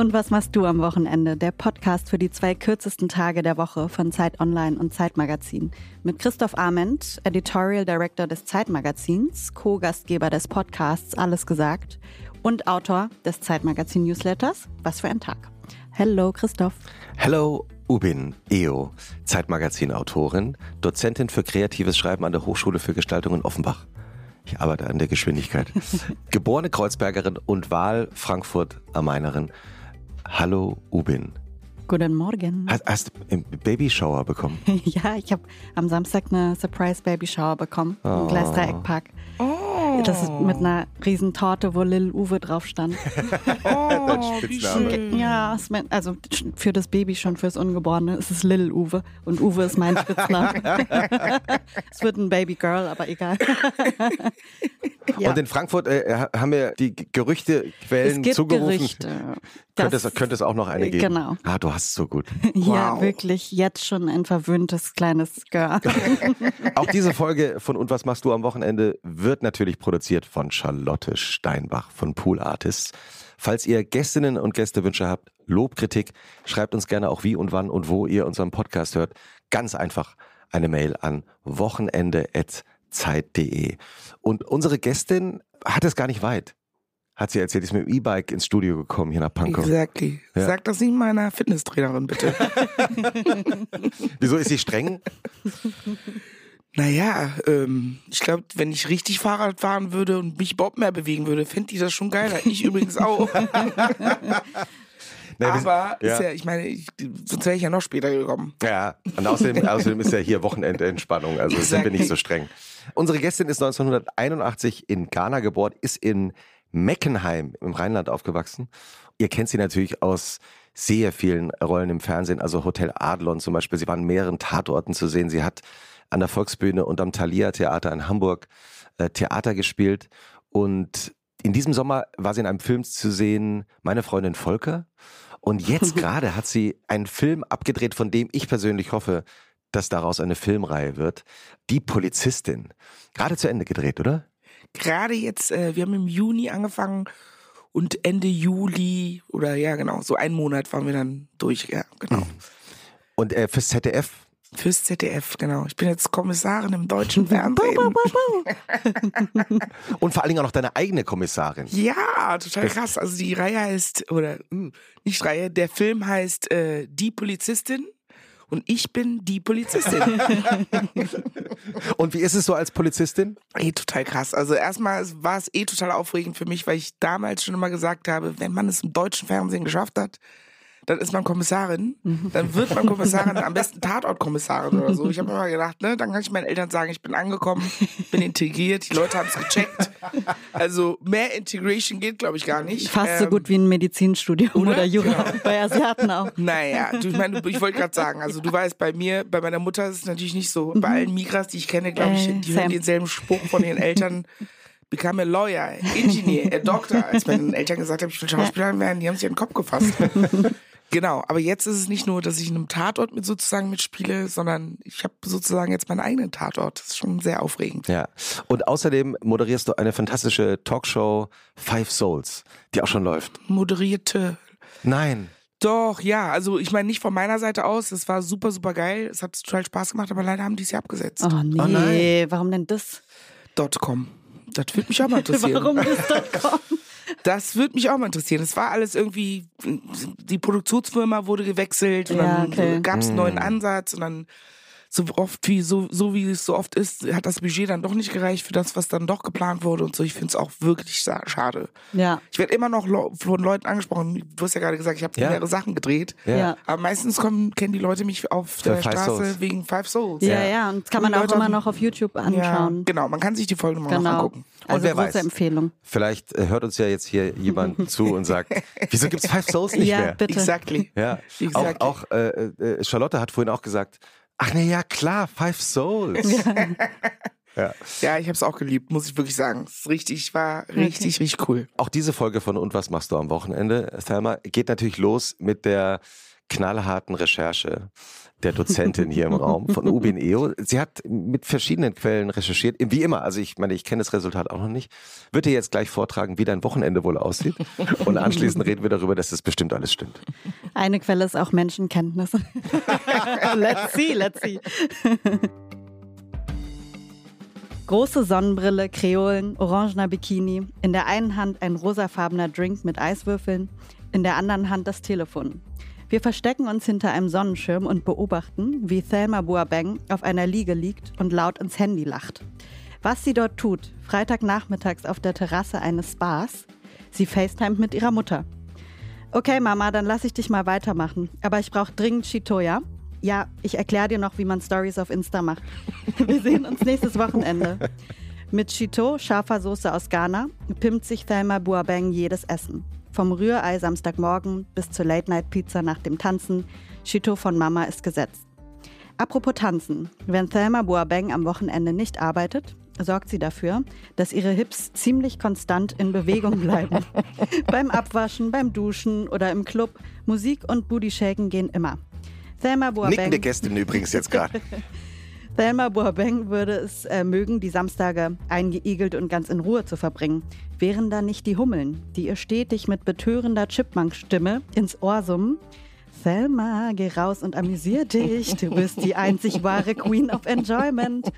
Und was machst du am Wochenende? Der Podcast für die zwei kürzesten Tage der Woche von Zeit Online und Zeitmagazin. Mit Christoph Arment, Editorial Director des Zeitmagazins, Co-Gastgeber des Podcasts Alles gesagt und Autor des Zeitmagazin Newsletters. Was für ein Tag. Hello, Christoph. Hello, Ubin Eo, Zeitmagazin-Autorin, Dozentin für kreatives Schreiben an der Hochschule für Gestaltung in Offenbach. Ich arbeite an der Geschwindigkeit. Geborene Kreuzbergerin und Wahl Frankfurt am Mainerin. Hallo Ubin. Guten Morgen. Hast, hast du Babyshower bekommen? ja, ich habe am Samstag eine Surprise Babyshower bekommen im Gleister Eckpark. Oh. Das ist mit einer riesen Torte, wo Lil Uwe drauf stand. Oh, wie schön. Ja, also für das Baby schon, fürs Ungeborene ist es Lil Uwe und Uwe ist mein Spitzname. es wird ein Baby Girl, aber egal. ja. Und in Frankfurt äh, haben mir die es Gerüchtequellen gibt zugerufen. Gerüchte. Könnte es, könnte es auch noch eine geben? Genau. Ah, du hast es so gut. Ja, Wow. wirklich jetzt schon ein verwöhntes kleines Girl. Auch diese Folge von Und was machst du am Wochenende wird natürlich produziert von Charlotte Steinbach von Pool Artists. Falls ihr Gästinnen und Gästewünsche habt, Lob, Kritik, schreibt uns gerne auch wie und wann und wo ihr unseren Podcast hört. Ganz einfach eine Mail an wochenende.zeit.de. Und unsere Gästin hat es gar nicht weit. Hat sie erzählt, ist mit dem E-Bike ins Studio gekommen hier nach Pankow. Exactly. Ja. Sag das nicht meiner Fitnesstrainerin, bitte. Wieso ist sie streng? naja, ähm, ich glaube, wenn ich richtig Fahrrad fahren würde und mich überhaupt mehr bewegen würde, fände die das schon geiler. Ich übrigens auch. Nee, wir sind- Aber ja. ist ja, ich meine, ich, sonst wäre ich ja noch später gekommen. Ja, und außerdem, außerdem ist ja hier Wochenendentspannung, also sind wir nicht so streng. Unsere Gästin ist 1981 in Ghana geboren, ist in Meckenheim im Rheinland aufgewachsen. Ihr kennt sie natürlich aus sehr vielen Rollen im Fernsehen, also Hotel Adlon zum Beispiel. Sie war an mehreren Tatorten zu sehen. Sie hat an der Volksbühne und am Thalia Theater in Hamburg äh, Theater gespielt. Und in diesem Sommer war sie in einem Film zu sehen, Meine Freundin Volker. Und jetzt gerade hat sie einen Film abgedreht, von dem ich persönlich hoffe, dass daraus eine Filmreihe wird. Die Polizistin. Gerade zu Ende gedreht, oder? Gerade jetzt, äh, wir haben im Juni angefangen und Ende Juli oder ja, genau, so einen Monat waren wir dann durch. Ja, genau. Und äh, fürs ZDF. Fürs ZDF, genau. Ich bin jetzt Kommissarin im deutschen Fernsehen. Und vor allen Dingen auch noch deine eigene Kommissarin. Ja, total krass. Also die Reihe heißt, oder hm, nicht Reihe, der Film heißt äh, Die Polizistin und ich bin die Polizistin. Und wie ist es so als Polizistin? Ey, total krass. Also erstmal war es eh total aufregend für mich, weil ich damals schon immer gesagt habe, wenn man es im deutschen Fernsehen geschafft hat, dann ist man Kommissarin, dann wird man Kommissarin, am besten Tatortkommissarin oder so. Ich habe immer gedacht, ne, dann kann ich meinen Eltern sagen, ich bin angekommen, bin integriert, die Leute haben es gecheckt. Also mehr Integration geht, glaube ich, gar nicht. Fast so Ähm, gut wie ein Medizinstudium oder, oder? Jura bei Asiaten auch. Naja, du, ich meine, ich wollte gerade sagen, also du weißt, bei mir, bei meiner Mutter ist es natürlich nicht so. Bei allen Migras, die ich kenne, glaube ich, Äh, die same. hören denselben Spruch von ihren Eltern. Become a lawyer, engineer, a doctor. Als meine Eltern gesagt haben, ich will Schauspielerin werden, die haben sich in den Kopf gefasst. Genau, aber jetzt ist es nicht nur, dass ich in einem Tatort mit sozusagen mitspiele, sondern ich habe sozusagen jetzt meinen eigenen Tatort. Das ist schon sehr aufregend. Ja. Und außerdem moderierst du eine fantastische Talkshow Five Souls, die auch schon läuft. Moderierte Nein. Doch, ja. Also ich meine nicht von meiner Seite aus. Es war super, super geil. Es hat total Spaß gemacht, aber leider haben die es ja abgesetzt. Oh nee, nein. warum denn das? .com. Das würde mich auch mal interessieren. Warum das dort kommt? Das würde mich auch mal interessieren. Es war alles irgendwie, die Produktionsfirma wurde gewechselt und Ja, dann okay. gab es einen neuen Ansatz und dann so oft wie so, so wie es so oft ist, hat das Budget dann doch nicht gereicht für das, was dann doch geplant wurde und so. Ich finde es auch wirklich schade. Ja. Ich werde immer noch von Leuten angesprochen. Du hast ja gerade gesagt, ich habe Ja. mehrere Sachen gedreht. Ja. Ja. Aber meistens kommen, kennen die Leute mich auf der Five Straße Souls. wegen Five Souls. Ja, ja, und das kann man Die auch Leute immer noch auf YouTube Ja, anschauen. genau. Man kann sich die Folge nochmal noch Genau. angucken. Also wer große weiß. Empfehlung. Vielleicht äh, hört uns ja jetzt hier jemand zu und sagt, wieso gibt's Five Souls nicht ja, mehr? bitte. Exactly. Ja, Exactly. auch, auch äh, äh, Charlotte hat vorhin auch gesagt, ach na ja, klar, Five Souls. Ja. Ja, ich habe es auch geliebt, muss ich wirklich sagen. Es richtig, war richtig, richtig cool. Auch diese Folge von Und was machst du am Wochenende, Thelma, geht natürlich los mit der knallharten Recherche der Dozentin hier im Raum von Ubin EO. Sie hat mit verschiedenen Quellen recherchiert, wie immer. Also ich meine, ich kenne das Resultat auch noch nicht. Wird dir jetzt gleich vortragen, wie dein Wochenende wohl aussieht. Und anschließend reden wir darüber, dass das bestimmt alles stimmt. Eine Quelle ist auch Menschenkenntnis. let's see, let's see. Große Sonnenbrille, Kreolen, orangener Bikini, in der einen Hand ein rosafarbener Drink mit Eiswürfeln, in der anderen Hand das Telefon. Wir verstecken uns hinter einem Sonnenschirm und beobachten, wie Thelma Boabeng auf einer Liege liegt und laut ins Handy lacht. Was sie dort tut, Freitagnachmittags auf der Terrasse eines Spas, sie FaceTimet mit ihrer Mutter. Okay, Mama, dann lass ich dich mal weitermachen. Aber ich brauche dringend Chitoya. Ja, ich erkläre dir noch, wie man Stories auf Insta macht. Wir sehen uns nächstes Wochenende. Mit Chito, scharfer Soße aus Ghana, pimmt sich Thelma Boabeng jedes Essen. Vom Rührei Samstagmorgen bis zur Late-Night-Pizza nach dem Tanzen. Chito von Mama ist gesetzt. Apropos Tanzen. Wenn Thelma Boabeng am Wochenende nicht arbeitet, sorgt sie dafür, dass ihre Hips ziemlich konstant in Bewegung bleiben. beim Abwaschen, beim Duschen oder im Club. Musik und Booty-Shaken gehen immer. Thelma Boabeng. Nickende Gästin übrigens jetzt gerade. Thelma Boabeng würde es äh, mögen, die Samstage eingeigelt und ganz in Ruhe zu verbringen. Wären da nicht die Hummeln, die ihr stetig mit betörender Chipmunk-Stimme ins Ohr summen? Thelma, geh raus und amüsier dich. Du bist die einzig wahre Queen of Enjoyment.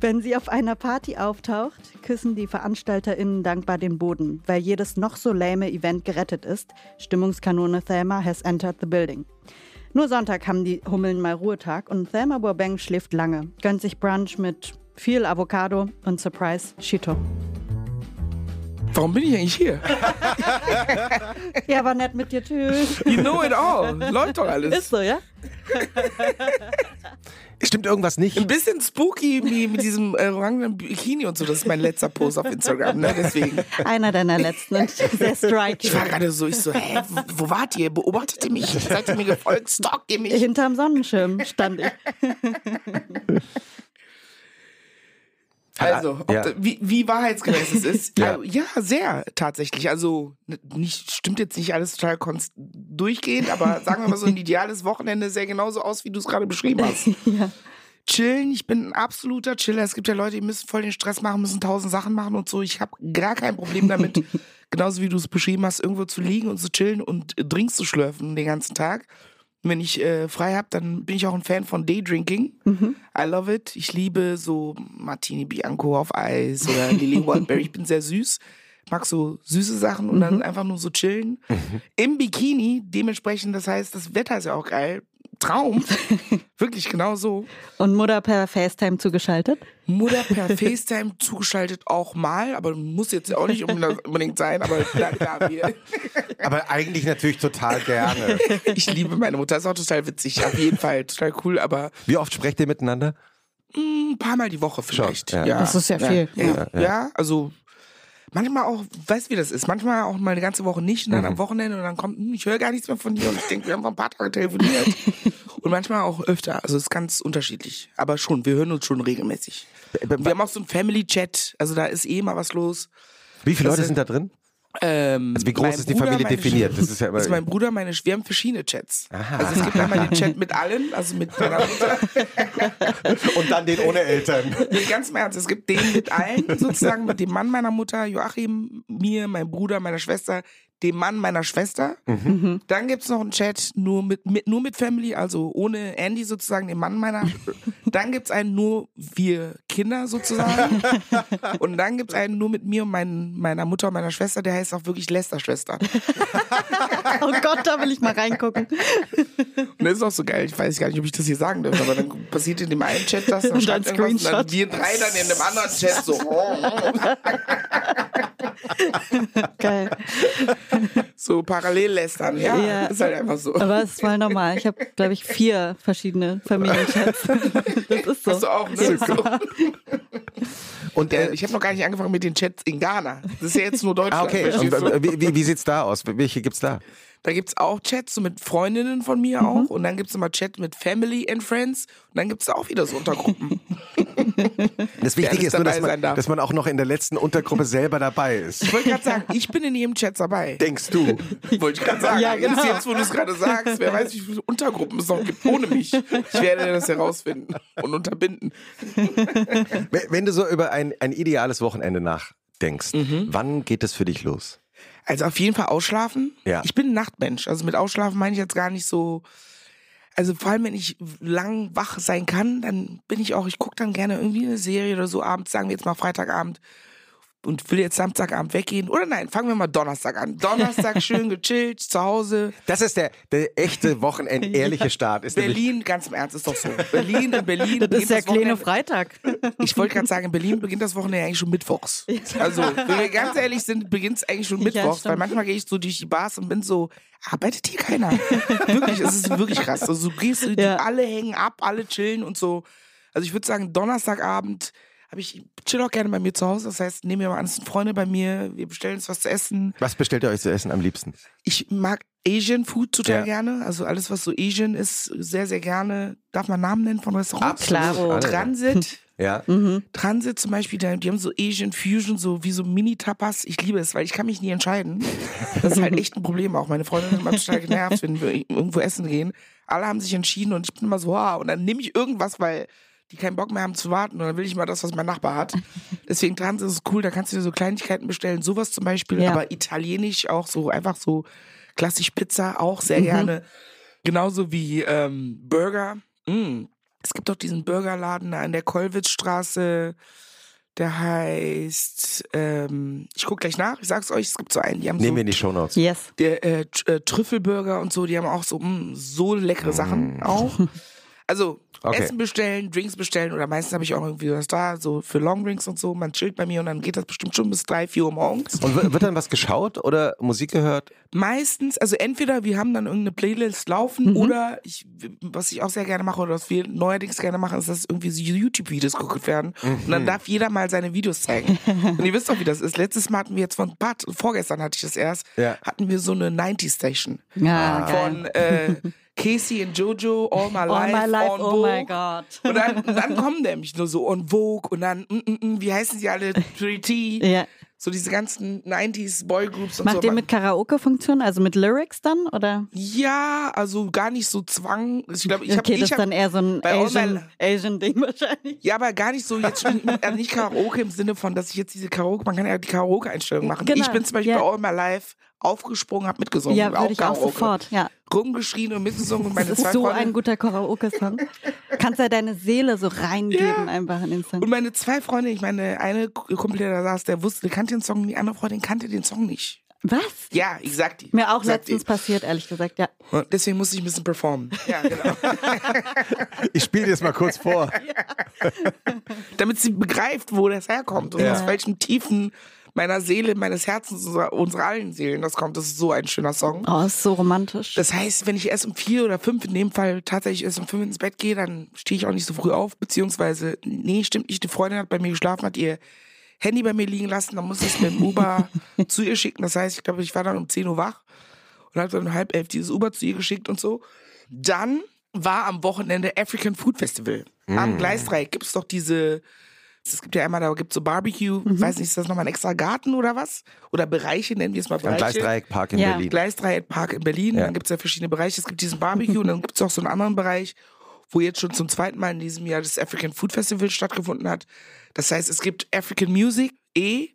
Wenn sie auf einer Party auftaucht, küssen die VeranstalterInnen dankbar den Boden, weil jedes noch so lame Event gerettet ist. Stimmungskanone Thelma has entered the building. Nur Sonntag haben die Hummeln mal Ruhetag und Thelma Bourbank schläft lange, gönnt sich Brunch mit viel Avocado und Surprise Cheeto. Warum bin ich eigentlich hier? ja, war nett mit dir. Tschüss. You know it all. Läuft doch alles. Ist so, ja? Stimmt irgendwas nicht? Ein bisschen spooky mit diesem äh, orangenen Bikini und so. Das ist mein letzter Post auf Instagram, ne? Deswegen. Einer deiner letzten und sehr striking. Ich war gerade so, ich so, hä, wo wart ihr? Beobachtet ihr mich? Seid ihr mir gefolgt? Stalkt ihr mich? Hinterm Sonnenschirm stand ich. Also, ja. da, wie, wie wahrheitsgemäß es ist. ja. Also, ja, sehr tatsächlich. Also nicht, stimmt jetzt nicht alles total durchgehend, aber sagen wir mal so, ein ideales Wochenende sähe genauso aus, wie du es gerade beschrieben hast. ja. Chillen, ich bin ein absoluter Chiller. Es gibt ja Leute, die müssen voll den Stress machen, müssen tausend Sachen machen und so. Ich habe gar kein Problem damit, genauso wie du es beschrieben hast, irgendwo zu liegen und zu chillen und Drinks zu schlürfen den ganzen Tag wenn ich äh, frei habe, dann bin ich auch ein Fan von Daydrinking. Mhm. I love it. Ich liebe so Martini Bianco auf Eis oder Lily Wildberry. Ich bin sehr süß. Mag so süße Sachen und mhm. dann einfach nur so chillen. Mhm. Im Bikini, dementsprechend, das heißt, das Wetter ist ja auch geil. Traum. Wirklich genau so. Und Mutter per FaceTime zugeschaltet? Mutter per FaceTime zugeschaltet auch mal, aber muss jetzt auch nicht unbedingt sein, aber klar, klar wir. Aber eigentlich natürlich total gerne. Ich liebe meine Mutter, ist auch total witzig, auf jeden Fall, total cool, aber. Wie oft sprecht ihr miteinander? Ein paar Mal die Woche vielleicht. Schon, ja. ja. Das ist ja viel. Ja, ja, ja. also manchmal auch, weißt du, wie das ist? Manchmal auch mal eine ganze Woche nicht und dann mhm. am Wochenende und dann kommt, hm, ich höre gar nichts mehr von dir und ich denke, wir haben vor ein paar Tage telefoniert. und manchmal auch öfter. Also es ist ganz unterschiedlich. Aber schon, wir hören uns schon regelmäßig. wir haben auch so einen Family-Chat, also da ist eh mal was los. Wie viele Leute sind da drin? Ähm, also wie groß ist die Bruder, Familie definiert? Das ist ja immer ist mein Bruder, meine wir haben verschiedene Chats. Aha. Also es gibt einmal den Chat mit allen, also mit meiner Mutter. Und dann den ohne Eltern. Nee, ganz im Ernst, es gibt den mit allen, sozusagen mit dem Mann meiner Mutter, Joachim, mir, mein Bruder, meiner Schwester, dem Mann meiner Schwester. Mhm. Dann gibt es noch einen Chat nur mit, mit, nur mit Family, also ohne Andy sozusagen, dem Mann meiner. dann gibt es einen nur wir Kinder sozusagen. und dann gibt es einen nur mit mir und mein, meiner Mutter und meiner Schwester, der heißt auch wirklich Lester-Schwester. oh Gott, da will ich mal reingucken. und das ist auch so geil. Ich weiß gar nicht, ob ich das hier sagen darf, aber dann passiert in dem einen Chat das, dann und dann, und dann wir drei dann in dem anderen Chat so. geil so parallel lästern. Ja, ja, ist halt einfach so. Aber es ist voll normal. Ich habe, glaube ich, vier verschiedene Familienchats. Das ist so. Hast du auch, ne? Ja. Und äh, ich habe noch gar nicht angefangen mit den Chats in Ghana. Das ist ja jetzt nur Deutschland. Ah, okay. Und, wie, wie, wie sieht's da aus? Welche gibt's da? Da gibt es auch Chats so mit Freundinnen von mir mhm. auch. Und dann gibt es immer Chat mit Family and Friends. Und dann gibt es auch wieder so Untergruppen. Das Wichtige ist nur, dass man, dass man auch noch in der letzten Untergruppe selber dabei ist. Ich wollte gerade sagen, ich bin in jedem Chat dabei. Denkst du? Wollte ich gerade sagen. Ja, genau. Jetzt, jetzt, wo du es gerade sagst, wer weiß, wie viele Untergruppen es noch gibt ohne mich. Ich werde das herausfinden und unterbinden. Wenn- Wenn du so über ein, ein ideales Wochenende nachdenkst, Mhm. wann geht es für dich los? Also auf jeden Fall ausschlafen. Ja. Ich bin ein Nachtmensch. Also mit Ausschlafen meine ich jetzt gar nicht so. Also vor allem, wenn ich lang wach sein kann, dann bin ich auch, ich gucke dann gerne irgendwie eine Serie oder so abends, sagen wir jetzt mal Freitagabend und will jetzt Samstagabend weggehen. Oder nein, fangen wir mal Donnerstag an. Donnerstag schön gechillt, zu Hause. Das ist der, der echte Wochenend ehrliche Start. Ist Berlin, ganz im Ernst, ist doch so. Berlin, in Berlin. Das ist beginnt der kleine Wochenende- Freitag. Ich wollte gerade sagen, in Berlin beginnt das Wochenende eigentlich schon mittwochs. Also, wenn wir ganz ehrlich sind, beginnt es eigentlich schon Ja, mittwochs, stimmt. weil manchmal gehe ich so durch die Bars und bin so, arbeitet hier keiner? wirklich, es ist wirklich krass. Also, du gehst, die, Ja. alle hängen ab, alle chillen und so. Also, ich würde sagen, Donnerstagabend habe ich, chill auch gerne bei mir zu Hause. Das heißt, nehmen wir mal an, es sind Freunde bei mir, wir bestellen uns was zu essen. Was bestellt ihr euch zu essen am liebsten? Ich mag Asian Food total Ja. gerne. Also alles, was so Asian ist, sehr, sehr gerne. Darf man Namen nennen von Restaurants? Klaro. Alle. Transit. Ja. Mhm. Transit zum Beispiel, die haben so Asian Fusion, so wie so Mini-Tapas. Ich liebe es, weil ich kann mich nie entscheiden. Das ist halt echt ein Problem auch. Meine Freundin ist immer total genervt, wenn wir irgendwo essen gehen. Alle haben sich entschieden und ich bin immer so, ah, und dann nehme ich irgendwas, weil die keinen Bock mehr haben zu warten und dann will ich mal das, was mein Nachbar hat. Deswegen Transit ist cool, da kannst du dir so Kleinigkeiten bestellen, sowas zum Beispiel, Ja. aber italienisch auch so, einfach so klassisch Pizza auch sehr gerne. Genauso wie ähm, Burger. Mm. Es gibt doch diesen Burgerladen da an der Kollwitzstraße. Der heißt, ähm, ich guck gleich nach, ich sag's euch, es gibt so einen, die haben Nehmen wir so in die Shownotes. Yes. der äh, äh, Trüffelburger und so, die haben auch so mm, so leckere Sachen auch. Also Okay. Essen bestellen, Drinks bestellen oder meistens habe ich auch irgendwie was da, so für Longdrinks und so. Man chillt bei mir und dann geht das bestimmt schon bis drei, vier Uhr morgens. Und wird dann was geschaut oder Musik gehört? Meistens, also entweder wir haben dann irgendeine Playlist laufen oder ich, was ich auch sehr gerne mache oder was wir neuerdings gerne machen, ist, dass irgendwie so YouTube-Videos geguckt werden und dann darf jeder mal seine Videos zeigen. und ihr wisst doch, wie das ist. Letztes Mal hatten wir jetzt von paar, vorgestern hatte ich das erst, Ja. hatten wir so eine 90s-Station Ja, geil. von äh, Casey und Jojo, All My All Life, my life, on oh Vogue. my God. Und dann, dann kommen nämlich nur so on Vogue und dann, mm, mm, mm, wie heißen sie alle, 3T, Ja. so diese ganzen 90s Boygroups und so. Macht ihr mit Karaoke-Funktion, also mit Lyrics dann? Oder? Ja, also gar nicht so Zwang. Ich glaube, ich habe okay, das ich hab, dann eher so ein All Asian, wahrscheinlich. ja, aber gar nicht so jetzt also nicht Karaoke im Sinne von, dass ich jetzt diese Karaoke, man kann ja die Karaoke-Einstellung machen. Genau, Ich bin zum Beispiel ja. bei All My Life aufgesprungen, habe mitgesungen. Ja, würde ich auch sofort, ja. Rumgeschrien und mitgesungen und meine Das zwei ist so Freunde. ein guter Karaoke-Song. Kannst ja deine Seele so reingeben einfach in den Song. Und meine zwei Freunde, ich meine, eine Kumpel, der da saß, der wusste, der kannte den Song, die andere Freundin kannte den Song nicht. Was? Ja, ich sag die. Mir auch letztens passiert, ehrlich gesagt, ja. Und deswegen musste ich ein bisschen performen. Ja, genau. Ich spiele dir das mal kurz vor. Damit sie begreift, wo das herkommt und Ja. aus welchen Tiefen meiner Seele, meines Herzens, unserer, unserer allen Seelen das kommt. Das ist so ein schöner Song. Oh, ist so romantisch. Das heißt, wenn ich erst um vier oder fünf, in dem Fall tatsächlich erst um fünf ins Bett gehe, dann stehe ich auch nicht so früh auf, beziehungsweise, nee, stimmt nicht, die Freundin hat bei mir geschlafen, hat ihr Handy bei mir liegen lassen, dann muss ich es mit dem Uber zu ihr schicken. Das heißt, ich glaube, ich war dann um 10 Uhr wach und habe dann um halb elf dieses Uber zu ihr geschickt und so. Dann war am Wochenende African Food Festival. Am Gleisdreieck gibt es doch diese, es gibt ja einmal, da gibt es so Barbecue, weiß nicht, ist das nochmal ein extra Garten oder was? Oder Bereiche, nennen wir es mal Bereiche. Gleisdreieck Park in Ja. Berlin. Gleisdreieckpark in Berlin. Ja. Dann gibt's ja verschiedene Bereiche. Es gibt diesen Barbecue und dann gibt's auch so einen anderen Bereich, wo jetzt schon zum zweiten Mal in diesem Jahr das African Food Festival stattgefunden hat. Das heißt, es gibt African Music, eh,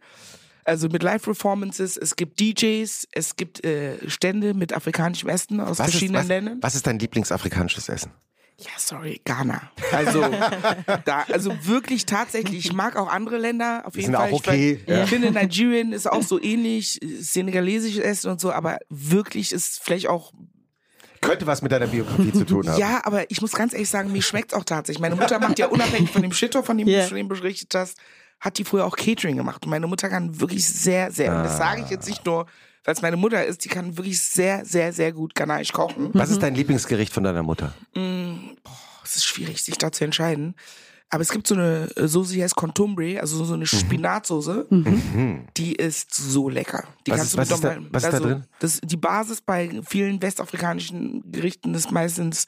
also mit Live-Performances, es gibt DJs, es gibt äh, Stände mit afrikanischem Essen aus Was ist, verschiedenen was, Ländern. was ist dein Lieblingsafrikanisches Essen? Ja, sorry, Ghana. Also, da, also wirklich tatsächlich, ich mag auch andere Länder. Auf jeden sind Fall. auch okay, Ich, ja. finde, Nigerian ist auch so ähnlich, senegalesisches Essen und so, aber wirklich ist vielleicht auch Könnte was mit deiner Biografie zu tun haben. Ja, aber ich muss ganz ehrlich sagen, mir schmeckt's auch tatsächlich. Meine Mutter macht ja unabhängig von dem Shito, von dem Ja. du schon berichtet hast, hat die früher auch Catering gemacht. Und meine Mutter kann wirklich sehr, sehr, und das sage ich jetzt nicht nur, weil es meine Mutter ist, die kann wirklich sehr, sehr, sehr gut Ghanaischen kochen. Was ist dein Lieblingsgericht von deiner Mutter? Es ist schwierig, sich da zu entscheiden. Aber es gibt so eine äh, Soße, die heißt Contumbre, also so eine Spinatsoße. Die ist so lecker. Die Was kannst ist- du was ist da- was ist da also, drin? Das, die Basis bei vielen westafrikanischen Gerichten ist meistens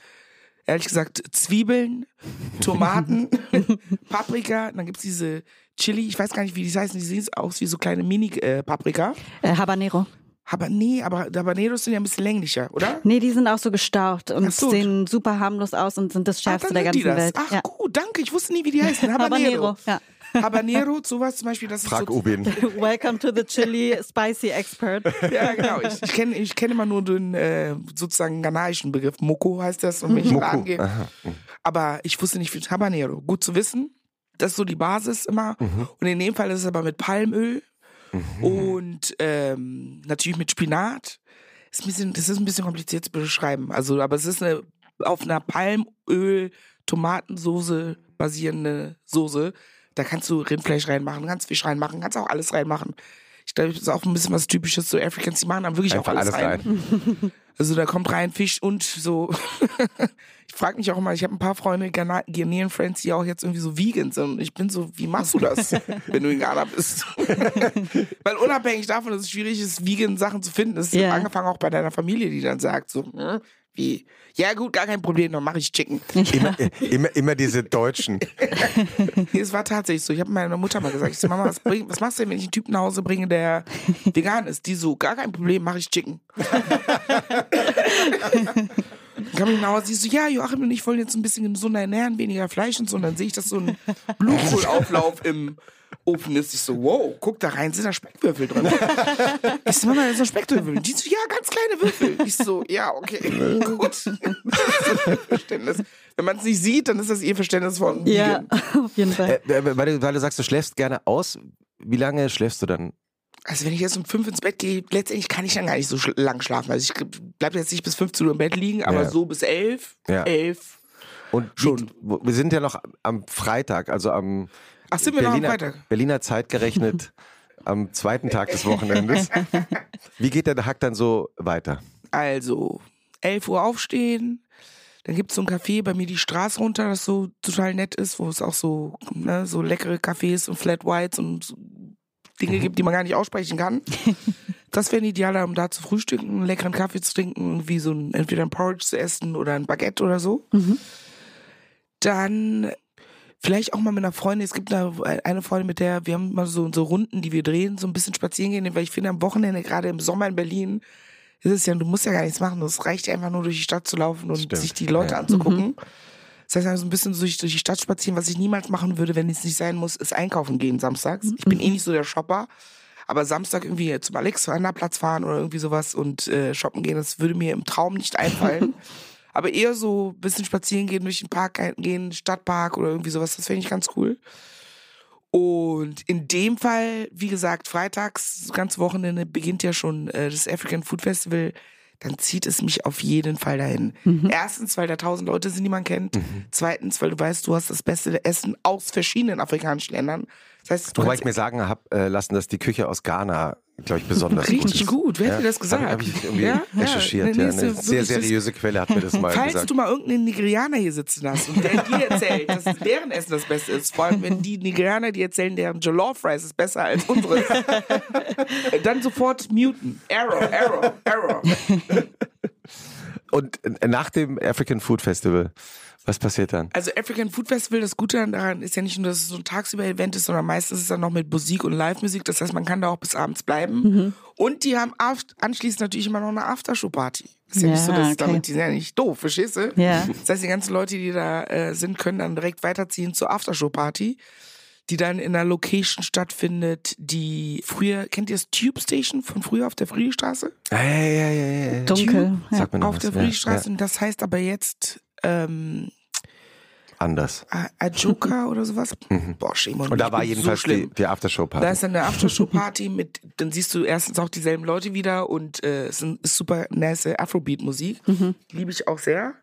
ehrlich gesagt Zwiebeln, Tomaten, Paprika, dann gibt's diese Chili, ich weiß gar nicht, wie die heißen, die sehen aus wie so kleine Mini-Paprika. Äh, Habanero. Aber nee, aber Habaneros sind ja ein bisschen länglicher, oder? Nee, die sind auch so gestaucht und so. sehen super harmlos aus und sind das Schärfste Ah, der dann sind ganzen die das. Welt. Ach ja. gut, danke, ich wusste nie, wie die heißen. Habanero. Habanero, ja. Habanero, sowas zum Beispiel, das ist Frag so, Ubin. Welcome to the Chili Spicy Expert. Ja, genau. Ich, ich kenne ich kenn immer nur den äh, sozusagen ghanaischen Begriff. Moko heißt das, und wenn ich in den Laden gehe. Aha. Aber ich wusste nicht, wie Habanero. Gut zu wissen. Das ist so die Basis immer. Und in dem Fall ist es aber mit Palmöl und ähm, natürlich mit Spinat. Ist ein bisschen, das ist ein bisschen kompliziert zu beschreiben. Also, aber es ist eine auf einer Palmöl Tomatensoße basierende Soße. Da kannst du Rindfleisch reinmachen, kannst Fisch reinmachen, kannst auch alles reinmachen. Ich glaube, das ist auch ein bisschen was Typisches zu Africans. Die machen dann wirklich Einfach auch alles, alles rein. Also da kommt rein Fisch und so. ich frage mich auch immer, ich habe ein paar Freunde, Ghana- Ghanaian Friends, die auch jetzt irgendwie so vegan sind. Und ich bin so, wie machst du das, wenn du in Ghana bist? Weil unabhängig davon, dass es schwierig ist, vegan Sachen zu finden, ist Ja. angefangen auch bei deiner Familie, die dann sagt so, hm, wie, ja gut, gar kein Problem, dann mache ich Chicken. Immer, äh, immer, immer diese Deutschen. Es war tatsächlich so. Ich habe meiner Mutter mal gesagt, ich so, Mama, was, bring, was machst du denn, wenn ich einen Typen nach Hause bringe, der vegan ist? Die so, gar kein Problem, mache ich Chicken. Dann kam ich nach Hause, die so, ja, Joachim und ich wollen jetzt ein bisschen gesunder ernähren, weniger Fleisch und so. Und dann sehe ich, dass so ein Blumenkohlauflauf im Ofen ist. Ich so, wow, guck da rein, sind da Speckwürfel drin. Ich so, Mama, da sind Speckwürfel. Und die so, ja, ganz kleine Würfel. Ich so, ja, okay, gut. Verständnis. Wenn man es nicht sieht, dann ist das ihr Verständnis von Ja, Vegan. auf jeden Fall. Äh, weil, du, weil du sagst, du schläfst gerne aus. Wie lange schläfst du dann? Also wenn ich jetzt um fünf ins Bett gehe, letztendlich kann ich dann gar nicht so sch lang schlafen. Also ich bleibe jetzt nicht bis 15 Uhr im Bett liegen, aber Ja. so bis elf, Ja. elf. Und Schon. Wir sind ja noch am Freitag, also am Ach, sind wir noch am Berliner, Freitag? Berliner Zeit gerechnet, am zweiten Tag des Wochenendes. Wie geht der Hack dann so weiter? Also 11 Uhr aufstehen, dann gibt's so ein Café bei mir die Straße runter, das so total nett ist, wo es auch so, ne, so leckere Cafés und Flat Whites und so Dinge gibt, die man gar nicht aussprechen kann. Das wäre ein idealer, um da zu frühstücken, einen leckeren Kaffee zu trinken, wie so ein, entweder ein Porridge zu essen oder ein Baguette oder so. Dann vielleicht auch mal mit einer Freundin. Es gibt eine, eine Freundin, mit der wir haben mal so, so Runden, die wir drehen, so ein bisschen spazieren gehen, weil ich finde, am Wochenende, gerade im Sommer in Berlin, ist es ja, du musst ja gar nichts machen. Es reicht ja einfach nur durch die Stadt zu laufen und Stimmt, sich die Leute ja. anzugucken. Das heißt, also ein bisschen durch, durch die Stadt spazieren, was ich niemals machen würde, wenn es nicht sein muss, ist einkaufen gehen samstags. Ich bin eh nicht so der Shopper. Aber Samstag irgendwie zum Alexanderplatz fahren oder irgendwie sowas und äh, shoppen gehen, das würde mir im Traum nicht einfallen. Aber eher so ein bisschen spazieren gehen, durch den Park gehen, Stadtpark oder irgendwie sowas, das fände ich ganz cool. Und in dem Fall, wie gesagt, freitags, das ganze Wochenende beginnt ja schon äh, das African Food Festival. Dann zieht es mich auf jeden Fall dahin. Erstens, weil da tausend Leute sind, die man kennt. Zweitens, weil du weißt, du hast das beste Essen aus verschiedenen afrikanischen Ländern. Das heißt, du Wobei kannst ich mir sagen habe äh, lassen, dass die Küche aus Ghana, glaube ich, besonders gut Richtig gut. Wer hat dir das gesagt? Habe hab ich irgendwie Ja, ja. recherchiert. Ja, nee, eine ja sehr seriöse Quelle hat mir das mal Falls gesagt. du mal irgendeinen Nigerianer hier sitzen hast und der dir erzählt, dass deren Essen das Beste ist, vor allem wenn die Nigerianer dir erzählen, deren Jollof Rice ist besser als unseres, dann sofort muten. Error, Error, Error. Und äh, nach dem African Food Festival, was passiert dann? Also African Food Festival, das Gute daran ist ja nicht nur, dass es so ein Tagsüber-Event ist, sondern meistens ist es dann noch mit Musik und Live-Musik. Das heißt, man kann da auch bis abends bleiben. Und die haben anschließend natürlich immer noch eine Aftershow-Party. Ist ja, nicht so, Ja, dass okay. damit, die sind ja nicht doof, verstehst du? Ja. Das heißt, die ganzen Leute, die da äh, sind, können dann direkt weiterziehen zur Aftershow-Party, die dann in einer Location stattfindet, die früher, kennt ihr das Tube Station von früher auf der Friedrichstraße? Ja, ja, ja, ja, ja. Dunkel. Ja. Sag mir noch auf was. der Ja, Friedrichstraße. ja. Und das heißt aber jetzt ähm, Anders. A- Ajoka oder sowas. Boah, Shame on Mhm. Und da war jedenfalls so schlimm. die, die Aftershow-Party. Da ist dann eine Aftershow-Party mit, dann siehst du erstens auch dieselben Leute wieder und äh, es sind- ist super nice Afrobeat-Musik. Liebe ich auch sehr.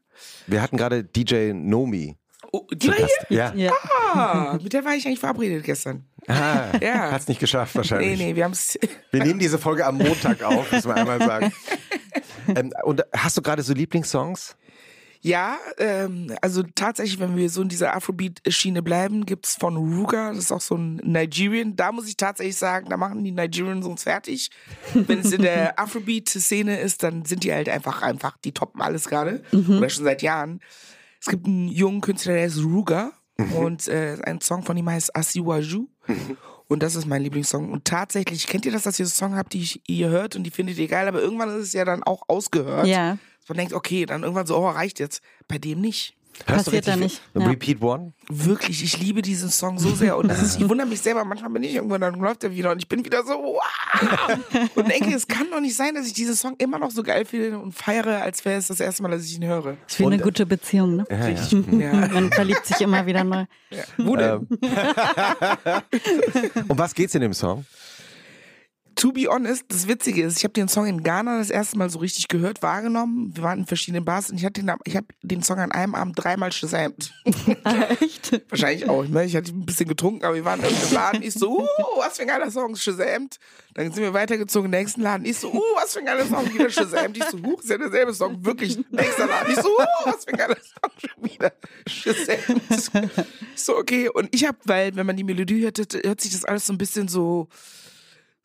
Wir hatten gerade DJ Nomi. Oh, die war hier? Ja. Ja. Ah, mit der war ich eigentlich verabredet gestern. Ah, Ja. Hat's nicht geschafft Nee, wahrscheinlich. nee, wir haben es. Wir nehmen diese Folge am Montag auf, muss man einmal sagen. ähm, und hast du gerade so Lieblingssongs? Ja, ähm, also tatsächlich, wenn wir so in dieser Afrobeat-Schiene bleiben, gibt's von Ruga, das ist auch so ein Nigerian. Da muss ich tatsächlich sagen, da machen die Nigerians uns fertig. Wenn es in der Afrobeat-Szene ist, dann sind die halt einfach, einfach, die toppen alles gerade. Oder schon seit Jahren. Es gibt einen jungen Künstler, der ist Ruga. Und äh, ein Song von ihm heißt Asiwaju. Und das ist mein Lieblingssong. Und tatsächlich, kennt ihr das, dass ihr so Song habt, die ich, ihr hört und die findet ihr geil, aber irgendwann ist es ja dann auch ausgehört. Ja. Man denkt, okay, dann irgendwann so, oh, reicht jetzt. Bei dem nicht. Hörst Passiert da nicht. Ja. Repeat One? Wirklich, ich liebe diesen Song so sehr. Und das ist, ich wundere mich selber, manchmal bin ich irgendwann, dann läuft er wieder und ich bin wieder so, wow! Und denke, es kann doch nicht sein, dass ich diesen Song immer noch so geil finde und feiere, als wäre es das erste Mal, dass ich ihn höre. ist wie eine Und- gute Beziehung, ne? Ja, ja. Ja. Man verliebt sich immer wieder neu. Wo denn? Um was geht's in dem Song? To be honest, das Witzige ist, ich habe den Song in Ghana das erste Mal so richtig gehört, wahrgenommen. Wir waren in verschiedenen Bars und ich hatte den, ich habe den Song an einem Abend dreimal gesamt. Echt? Wahrscheinlich auch. Ne? Ich hatte ein bisschen getrunken, aber wir waren im Laden. Ich so, uh, was für ein geiler Song, Shazamt. Dann sind wir weitergezogen, nächsten Laden. Ich so, uh, was für ein geiler Song, wieder Shazamt. Ich so, huch, ist ja derselbe Song, wirklich, nächster Laden. Ich so, uh, was für ein geiler Song, schon wieder Shazamt. So, okay. Und ich habe, weil, wenn man die Melodie hört, hört sich das alles so ein bisschen so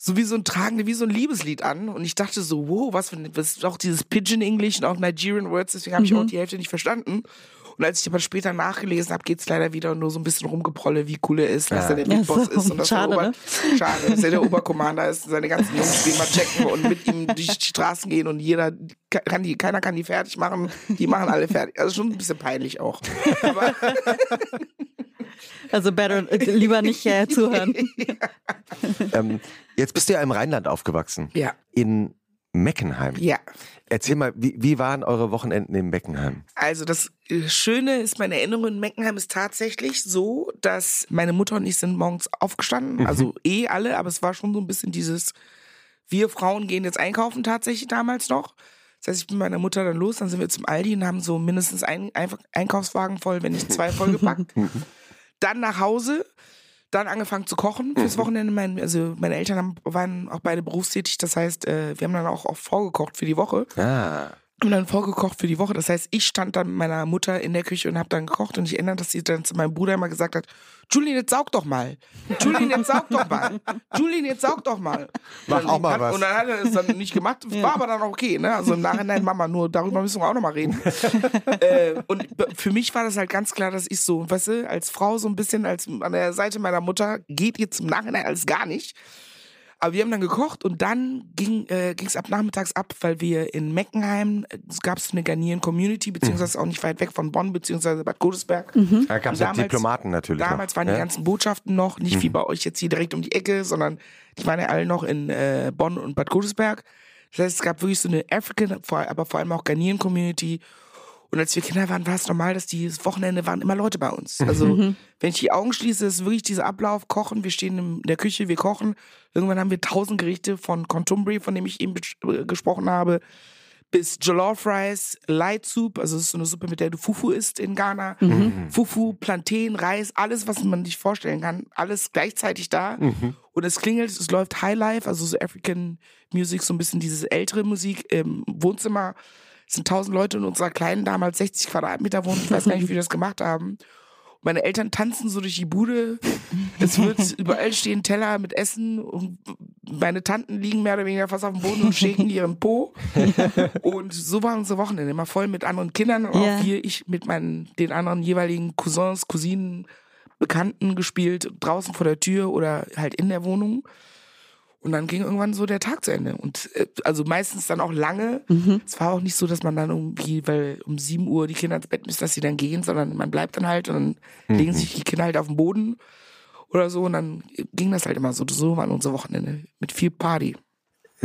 so wie so ein tragende, wie so ein Liebeslied an. Und ich dachte so, wow, was für ein, was ist auch dieses Pidgin English und auch Nigerian Words, deswegen habe ich auch die Hälfte nicht verstanden. Und als ich aber später nachgelesen habe, geht's leider wieder nur so ein bisschen rumgeprolle, wie cool er ist, dass er der Ja, Big Boss so. ist und dass Schade, er Ober ne? Schade, dass er der Oberkommander ist und seine ganzen Jungs den mal checken und mit ihm durch die Straßen gehen und jeder kann die, keiner kann die fertig machen, die machen alle fertig. Also schon ein bisschen peinlich auch. Aber Also better, äh, lieber nicht äh, zuhören. Ähm, jetzt bist du ja im Rheinland aufgewachsen. ja, In Meckenheim. ja. Erzähl mal, wie, wie waren eure Wochenenden in Meckenheim? Also das äh, Schöne ist, meine Erinnerung in Meckenheim ist tatsächlich so, dass meine Mutter und ich sind morgens aufgestanden, also eh alle, aber es war schon so ein bisschen dieses, wir Frauen gehen jetzt einkaufen tatsächlich damals noch. Das heißt, ich bin mit meiner Mutter dann los, dann sind wir zum Aldi und haben so mindestens einen Einkaufswagen voll, wenn nicht zwei vollgepackt. dann nach Hause, dann angefangen zu kochen fürs Wochenende. Mein, also meine Eltern haben, waren auch beide berufstätig, das heißt, äh, wir haben dann auch oft vorgekocht für die Woche Ah. Und dann vorgekocht für die Woche. Das heißt, ich stand dann mit meiner Mutter in der Küche und habe dann gekocht und ich erinnere, dass sie dann zu meinem Bruder immer gesagt hat, Julien, jetzt saug doch mal. Julien, jetzt saug doch mal. Julien, jetzt saug doch mal. Mach Und dann auch mal hat, was. Und dann hat er es dann nicht gemacht, war aber dann auch okay. Ne? Also im Nachhinein, Mama, nur darüber müssen wir auch nochmal reden. äh, und für mich war das halt ganz klar, dass ich so, weißt du, als Frau so ein bisschen als an der Seite meiner Mutter geht jetzt im Nachhinein alles gar nicht. Aber wir haben dann gekocht und dann ging äh, es ab nachmittags ab, weil wir in Meckenheim äh, gab es eine Ghanaian-Community, beziehungsweise auch nicht weit weg von Bonn, beziehungsweise Bad Godesberg. Da gab es auch Diplomaten natürlich. Damals noch, waren die ja? ganzen Botschaften noch, nicht wie bei euch jetzt hier direkt um die Ecke, sondern die waren ja alle noch in äh, Bonn und Bad Godesberg. Das heißt, es gab wirklich so eine African, aber vor allem auch Ghanaian-Community. Und als wir Kinder waren, war es normal, dass dieses Wochenende waren immer Leute bei uns. Also, wenn ich die Augen schließe, ist wirklich dieser Ablauf, kochen, wir stehen in der Küche, wir kochen. Irgendwann haben wir tausend Gerichte von Contumbury, von dem ich eben bes- gesprochen habe, bis Jollof Rice, Light Soup, also das ist so eine Suppe, mit der du Fufu isst in Ghana. Fufu, Plantain, Reis, alles, was man sich vorstellen kann, alles gleichzeitig da. Und es klingelt, es läuft Highlife, also so African Music, so ein bisschen diese ältere Musik im Wohnzimmer. Es sind tausend Leute in unserer kleinen, damals 60 Quadratmeter Wohnung. Ich weiß gar nicht, wie wir das gemacht haben. Meine Eltern tanzen so durch die Bude. Es wird überall stehen Teller mit Essen und meine Tanten liegen mehr oder weniger fast auf dem Boden und schäken ihren Po. Und so war unser Wochenende immer voll mit anderen Kindern und auch wir, ich mit meinen, den anderen jeweiligen Cousins, Cousinen, Bekannten gespielt, draußen vor der Tür oder halt in der Wohnung. Und dann ging irgendwann so der Tag zu Ende. Und äh, also meistens dann auch lange. Es war auch nicht so, dass man dann irgendwie, weil um 7 Uhr die Kinder ins Bett müssen, dass sie dann gehen, sondern man bleibt dann halt und dann legen sich die Kinder halt auf den Boden oder so. Und dann ging das halt immer so. So waren unsere Wochenende. Mit viel Party.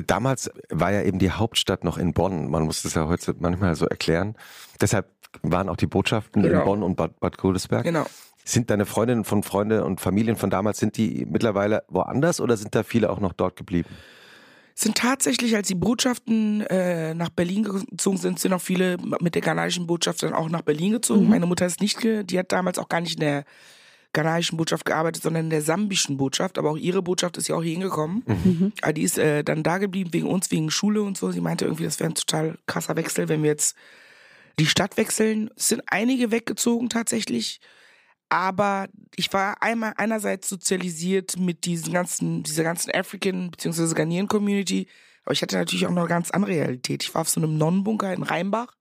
Damals war ja eben die Hauptstadt noch in Bonn. Man muss das ja heute manchmal so erklären. Deshalb waren auch die Botschaften in Genau. Bonn und Bad, Bad Godesberg. Genau. Sind deine Freundinnen von Freunde und Familien von damals, sind die mittlerweile woanders oder sind da viele auch noch dort geblieben? sind tatsächlich, als die Botschaften äh, nach Berlin gezogen sind, sind auch viele mit der ghanaischen Botschaft dann auch nach Berlin gezogen. Meine Mutter ist nicht, die hat damals auch gar nicht in der ghanaischen Botschaft gearbeitet, sondern in der sambischen Botschaft. Aber auch ihre Botschaft ist ja auch hier hingekommen. Aber die ist äh, dann da geblieben wegen uns, wegen Schule und so. Sie meinte irgendwie, das wäre ein total krasser Wechsel, wenn wir jetzt die Stadt wechseln. Es sind einige weggezogen tatsächlich. Aber ich war einmal einerseits sozialisiert mit diesen ganzen, dieser ganzen African bzw. Ghanaian Community, aber ich hatte natürlich auch noch eine ganz andere Realität. Ich war auf so einem Nonnenbunker in Rheinbach,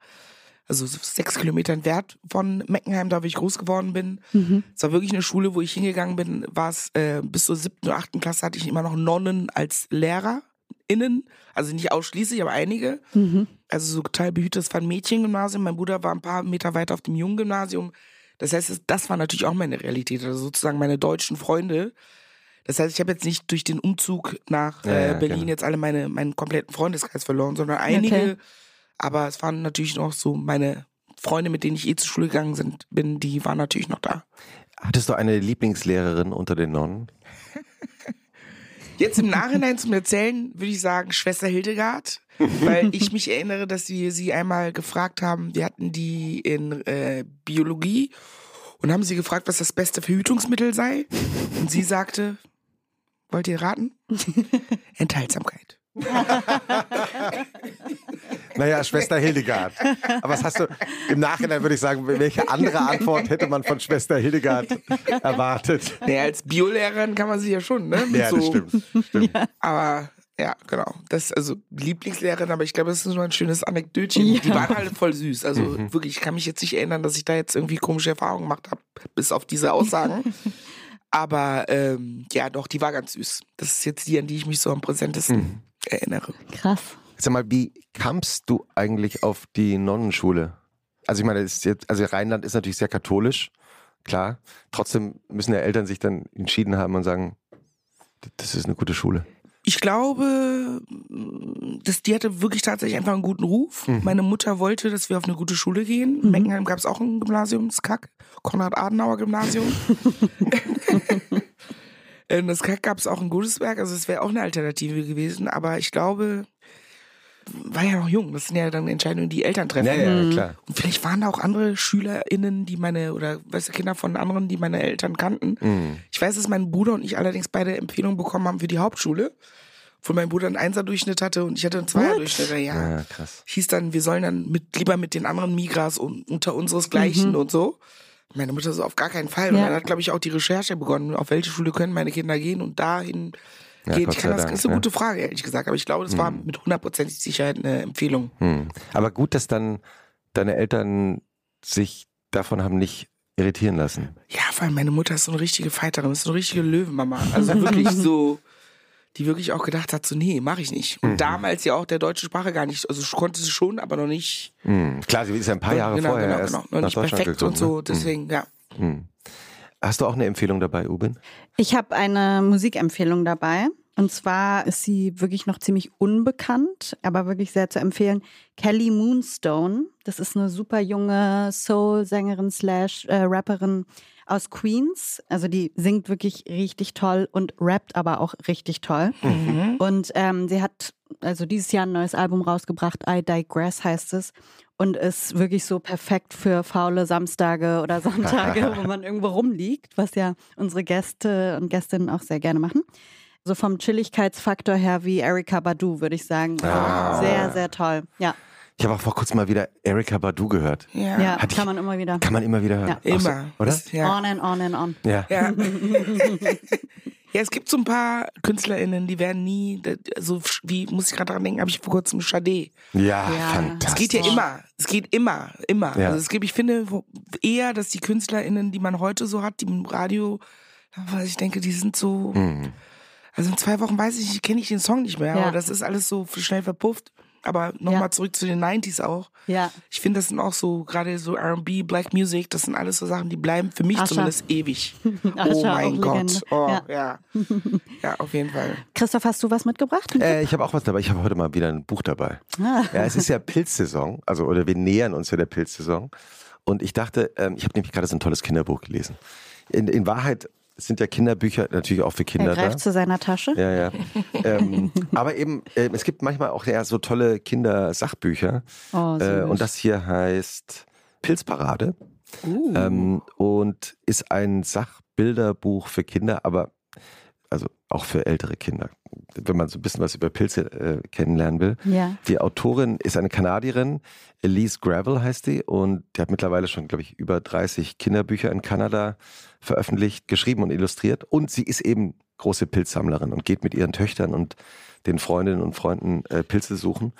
also sechs Kilometer entfernt von Meckenheim, da wo ich groß geworden bin. Mhm. Es war wirklich eine Schule, wo ich hingegangen bin, war es äh, bis zur siebten oder achten Klasse hatte ich immer noch Nonnen als LehrerInnen. Also nicht ausschließlich, aber einige. Mhm. Also so teilbehütetes von Mädchengymnasium. Mein Bruder war ein paar Meter weiter auf dem Jungen-Gymnasium. Das heißt, das war natürlich auch meine Realität, also sozusagen meine deutschen Freunde. Das heißt, ich habe jetzt nicht durch den Umzug nach äh, ja, Berlin genau. jetzt alle meine meinen kompletten Freundeskreis verloren, sondern einige. Okay. Aber es waren natürlich noch so meine Freunde, mit denen ich eh zur Schule gegangen sind, bin, die waren natürlich noch da. Hattest du eine Lieblingslehrerin unter den Nonnen? Jetzt im Nachhinein zum Erzählen würde ich sagen Schwester Hildegard, weil ich mich erinnere, dass wir sie einmal gefragt haben. Wir hatten die in äh, Biologie und haben sie gefragt, was das beste Verhütungsmittel sei. Und sie sagte, wollt ihr raten? Enthaltsamkeit. naja, Schwester Hildegard. Aber was hast du, im Nachhinein würde ich sagen, welche andere Antwort hätte man von Schwester Hildegard erwartet? Naja, als Biolehrerin kann man sie ja schon, ne? ja, so. das stimmt. stimmt. Aber ja, genau. Das ist also Lieblingslehrerin, aber ich glaube, das ist nur ein schönes Anekdötchen. Ja. Die waren halt voll süß. Also mhm. wirklich, ich kann mich jetzt nicht erinnern, dass ich da jetzt irgendwie komische Erfahrungen gemacht habe, bis auf diese Aussagen. aber ähm, ja, doch, die war ganz süß. Das ist jetzt die, an die ich mich so am präsentesten mhm. erinnere. Krass. Sag mal, wie kamst du eigentlich auf die Nonnenschule? Also ich meine, jetzt, also Rheinland ist natürlich sehr katholisch, klar. Trotzdem müssen ja Eltern sich dann entschieden haben und sagen, das ist eine gute Schule. Ich glaube, dass die hatte wirklich tatsächlich einfach einen guten Ruf. Mhm. Meine Mutter wollte, dass wir auf eine gute Schule gehen. In mhm. Meckenheim gab es auch ein Gymnasium, das Kack, Konrad-Adenauer-Gymnasium. In das Kack gab es auch ein gutes Werk, also es wäre auch eine Alternative gewesen. Aber ich glaube, war ja noch jung. Das sind ja dann Entscheidungen, die Eltern treffen. Ja, ja, mhm. klar. Und vielleicht waren da auch andere SchülerInnen, die meine, oder weißt du, Kinder von anderen, die meine Eltern kannten. Mhm. Ich weiß, dass mein Bruder und ich allerdings beide Empfehlungen bekommen haben für die Hauptschule. Wo mein Bruder einen Einser-Durchschnitt hatte und ich hatte einen Zweier-Durchschnitt. Ja. ja, krass. Hieß dann, wir sollen dann mit, lieber mit den anderen Migras und unter unseresgleichen mhm. und so. Meine Mutter so auf gar keinen Fall. Und dann hat, glaube ich, auch die Recherche begonnen, auf welche Schule können meine Kinder gehen und dahin ja. Ich kann das, Dank, ist eine ne? gute Frage, ehrlich gesagt. Aber ich glaube, das hm. war mit hundertprozentig Sicherheit eine Empfehlung. Hm. Aber gut, dass dann deine Eltern sich davon haben nicht irritieren lassen. Ja, vor allem meine Mutter ist so eine richtige Fighterin, ist so eine richtige Löwenmama. Also wirklich so, die wirklich auch gedacht hat, so, nee, mache ich nicht. Und mhm. damals ja auch der deutschen Sprache gar nicht, also konnte sie schon, aber noch nicht. Mhm. Klar, sie ist ja ein paar Jahre genau, vorher genau, erst genau. Noch nicht perfekt gekommen, und so, ne? deswegen, mhm. ja. Mhm. Hast du auch eine Empfehlung dabei, Ubin? Ich habe eine Musikempfehlung dabei. Und zwar ist sie wirklich noch ziemlich unbekannt, aber wirklich sehr zu empfehlen. Kelly Moonstone. Das ist eine super junge Soul-Sängerin slash äh, Rapperin aus Queens. Also die singt wirklich richtig toll und rappt aber auch richtig toll. Mhm. Und ähm, sie hat also dieses Jahr ein neues Album rausgebracht, I Digress heißt es. Und ist wirklich so perfekt für faule Samstage oder Sonntage, wo man irgendwo rumliegt, was ja unsere Gäste und Gästinnen auch sehr gerne machen. So vom Chilligkeitsfaktor her wie Erika Badu, würde ich sagen. Ah. Sehr, sehr toll. Ja. Ich habe auch vor kurzem mal wieder Erika Badu gehört. Ja, ja kann ich, man immer wieder. Kann man immer wieder hören. Ja. Immer. So, oder? Ja. On and on and on. Ja. Ja. ja, es gibt so ein paar KünstlerInnen, die werden nie, so wie, muss ich gerade dran denken, habe ich vor kurzem Sade. Ja, ja, fantastisch. Es geht ja immer. Es geht immer, immer. Ja. Also es gibt, ich finde eher, dass die KünstlerInnen, die man heute so hat, die im Radio, weil ich denke, die sind so, mhm also in zwei Wochen weiß ich nicht, kenne ich den Song nicht mehr, ja. aber das ist alles so schnell verpufft. Aber nochmal ja. zurück zu den 90s auch. Ja. Ich finde, das sind auch so, gerade so RB, Black Music, das sind alles so Sachen, die bleiben für mich Ascha. zumindest ewig. Ascha, oh mein Gott. Oh, ja. ja. ja. auf jeden Fall. Christoph, hast du was mitgebracht? Äh, ich habe auch was dabei. Ich habe heute mal wieder ein Buch dabei. Ah. Ja, es ist ja Pilzsaison, also oder wir nähern uns ja der Pilzsaison. Und ich dachte, ähm, ich habe nämlich gerade so ein tolles Kinderbuch gelesen. In, in Wahrheit es sind ja Kinderbücher natürlich auch für Kinder er greift da. zu seiner Tasche. Ja, ja. ähm, aber eben, äh, es gibt manchmal auch ja so tolle Kindersachbücher. Oh, äh, und das hier heißt Pilzparade. Uh. Ähm, und ist ein Sachbilderbuch für Kinder, aber also auch für ältere Kinder, wenn man so ein bisschen was über Pilze äh, kennenlernen will. Ja. Die Autorin ist eine Kanadierin, Elise Gravel heißt die, und die hat mittlerweile schon, glaube ich, über 30 Kinderbücher in Kanada veröffentlicht, geschrieben und illustriert. Und sie ist eben große Pilzsammlerin und geht mit ihren Töchtern und den Freundinnen und Freunden äh, Pilze suchen.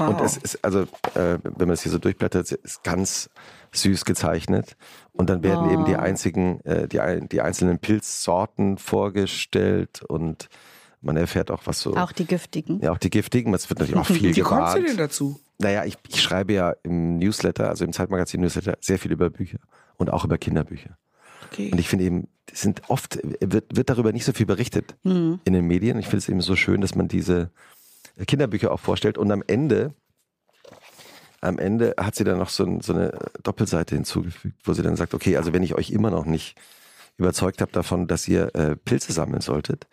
Wow. Und es ist, also, äh, wenn man es hier so durchblättert, ist ganz süß gezeichnet. Und dann werden oh. eben die einzigen, äh, die, die einzelnen Pilzsorten vorgestellt und man erfährt auch was so. Auch die giftigen. Ja, auch die giftigen. Es wird natürlich auch viel Wie kommst du denn dazu? Naja, ich, ich schreibe ja im Newsletter, also im Zeitmagazin-Newsletter, sehr viel über Bücher und auch über Kinderbücher. Okay. Und ich finde eben, sind oft, wird, wird darüber nicht so viel berichtet mhm. in den Medien. Ich finde es eben so schön, dass man diese Kinderbücher auch vorstellt und am Ende am Ende hat sie dann noch so, ein, so, eine Doppelseite hinzugefügt, wo sie dann sagt, okay, also wenn ich euch immer noch nicht überzeugt habe davon, dass ihr äh, Pilze sammeln solltet,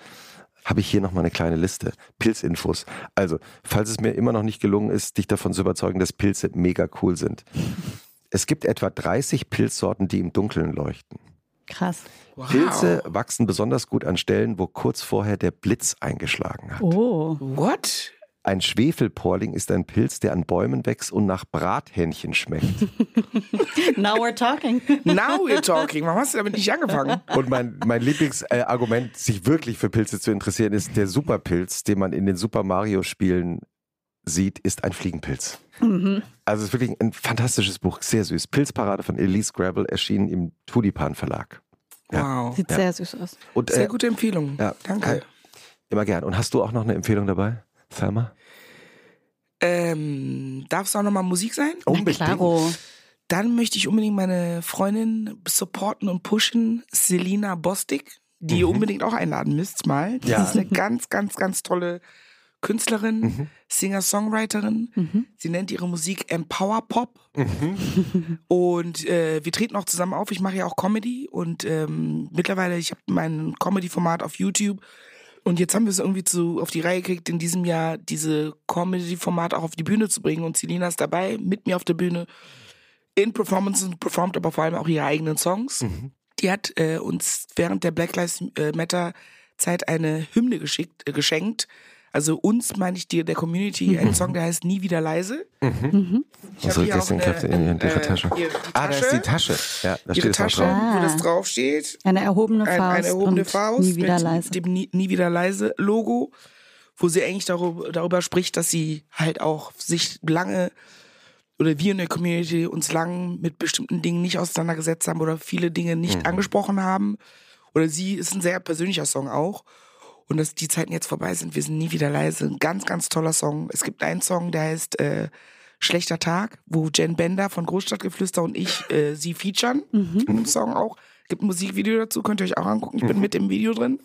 habe ich hier noch mal eine kleine Liste. Pilzinfos. Also, falls es mir immer noch nicht gelungen ist, dich davon zu überzeugen, dass Pilze mega cool sind. Es gibt etwa 30 Pilzsorten, die im Dunkeln leuchten. Krass. Wow. Pilze wachsen besonders gut an Stellen, wo kurz vorher der Blitz eingeschlagen hat. Oh. What? Ein Schwefelporling ist ein Pilz, der an Bäumen wächst und nach Brathähnchen schmeckt. Now we're talking. Now we're talking. Warum hast du damit nicht angefangen? Und mein, mein Lieblingsargument, äh, sich wirklich für Pilze zu interessieren, ist der Superpilz, den man in den Super Mario-Spielen sieht, ist ein Fliegenpilz. Mhm. Also es ist wirklich ein fantastisches Buch, sehr süß. Pilzparade von Elise Gravel erschienen im Tulipan Verlag. Ja. Wow. Sieht ja. sehr süß aus. Und, sehr äh, gute Empfehlung. Ja, Danke. Äh, immer gern. Und hast du auch noch eine Empfehlung dabei, Thelma? Ähm, darf es auch nochmal Musik sein? Unbedingt. Klaro. Dann möchte ich unbedingt meine Freundin supporten und pushen, Selina Bostik, die mhm. ihr unbedingt auch einladen müsst mal. Das ja. ist eine ganz, ganz, ganz tolle Künstlerin, mhm. Singer-Songwriterin. Mhm. Sie nennt ihre Musik Empower Pop. Mhm. Und äh, wir treten auch zusammen auf. Ich mache ja auch Comedy und ähm, mittlerweile, ich habe mein Comedy-Format auf YouTube und jetzt haben wir es irgendwie zu, auf die Reihe gekriegt, in diesem Jahr diese Comedy-Format auch auf die Bühne zu bringen. Und Selina ist dabei, mit mir auf der Bühne, in Performances, performt aber vor allem auch ihre eigenen Songs. Mhm. Die hat äh, uns während der Black Lives äh, Matter Zeit eine Hymne geschickt, äh, geschenkt, also uns meine ich dir, der Community, mhm. ein Song, der heißt Nie wieder leise. Mhm. Mhm. Also gestern eine, in ihrer äh, Tasche. Tasche. Ah, da ist die Tasche. Ja, da ihre steht Tasche, drauf. wo das draufsteht. Eine erhobene Faust. Ein, eine erhobene Faust. Nie wieder leise. Dem nie, nie wieder leise Logo, wo sie eigentlich darüber, darüber spricht, dass sie halt auch sich lange oder wir in der Community uns lang mit bestimmten Dingen nicht auseinandergesetzt haben oder viele Dinge nicht mhm. angesprochen haben. Oder sie ist ein sehr persönlicher Song auch und dass die Zeiten jetzt vorbei sind. Wir sind nie wieder leise. Ein ganz, ganz toller Song. Es gibt einen Song, der heißt äh, Schlechter Tag, wo Jen Bender von Großstadtgeflüster und ich äh, sie featuren mhm. in dem Song auch. Gibt ein Musikvideo dazu, könnt ihr euch auch angucken. Ich bin mit im Video drin.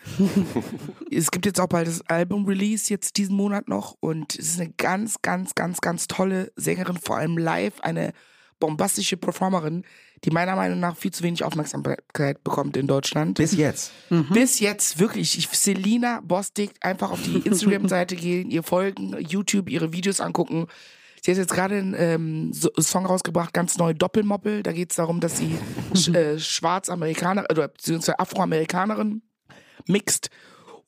es gibt jetzt auch bald das Album-Release, jetzt diesen Monat noch. Und es ist eine ganz, ganz, ganz, ganz tolle Sängerin, vor allem live. Eine bombastische Performerin, die meiner Meinung nach viel zu wenig Aufmerksamkeit bekommt in Deutschland. Bis jetzt. Mhm. Bis jetzt, wirklich. Ich, Selina Bostik, einfach auf die Instagram-Seite gehen, ihr folgen, YouTube, ihre Videos angucken. Sie hat jetzt gerade einen ähm, Song rausgebracht, ganz neu, Doppelmoppel. Da geht es darum, dass sie sch äh, Schwarzamerikaner oder beziehungsweise Afroamerikanerin mixt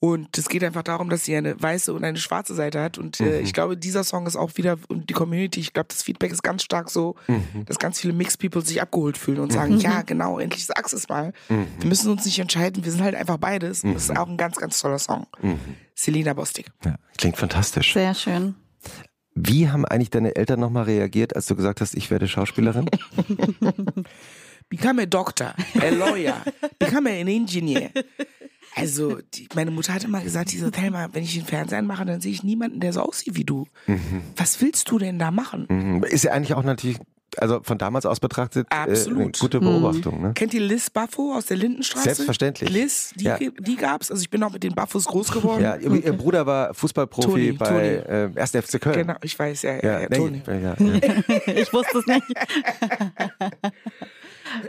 und es geht einfach darum, dass sie eine weiße und eine schwarze Seite hat. Und äh, mhm. ich glaube, dieser Song ist auch wieder, und die Community, ich glaube, das Feedback ist ganz stark so, mhm. dass ganz viele Mixed People sich abgeholt fühlen und sagen, mhm. ja, genau, endlich sag's es mal. Mhm. Wir müssen uns nicht entscheiden, wir sind halt einfach beides. Und das ist mhm. auch ein ganz, ganz toller Song. Mhm. Selina Bostik. Ja, klingt fantastisch. Sehr schön. Wie haben eigentlich deine Eltern nochmal reagiert, als du gesagt hast, ich werde Schauspielerin? Become a doctor, a lawyer, become an engineer. Also, die, meine Mutter hat immer gesagt, diese Thelma, wenn ich den Fernsehen mache, dann sehe ich niemanden, der so aussieht wie du. Mhm. Was willst du denn da machen? Mhm. Ist ja eigentlich auch natürlich also von damals aus betrachtet äh, eine gute Beobachtung. Ne? Kennt ihr Liz Buffo aus der Lindenstraße? Selbstverständlich. Liz, die, ja. die gab's. Also ich bin auch mit den Buffos groß geworden. Ja, ihr, ihr Bruder war Fußballprofi Toni, bei Toni. Äh, 1. FC Köln. Genau, ich weiß, ja, ja, ja, ja Toni. Ja, ich wusste es nicht.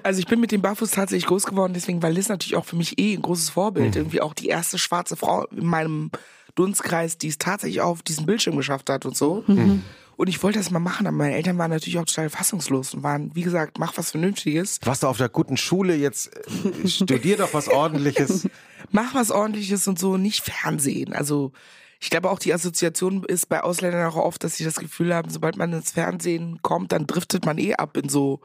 Also ich bin mit den Barfuß tatsächlich groß geworden, deswegen war Liz natürlich auch für mich eh ein großes Vorbild. Mhm. Irgendwie auch die erste schwarze Frau in meinem Dunstkreis, die es tatsächlich auf diesen Bildschirm geschafft hat und so. Mhm. Und ich wollte das mal machen, aber meine Eltern waren natürlich auch total fassungslos und waren, wie gesagt, mach was Vernünftiges. Warst du auf der guten Schule, jetzt äh, studier doch was ordentliches. mach was ordentliches und so, nicht Fernsehen. Also ich glaube auch die Assoziation ist bei Ausländern auch oft, dass sie das Gefühl haben, sobald man ins Fernsehen kommt, dann driftet man eh ab in so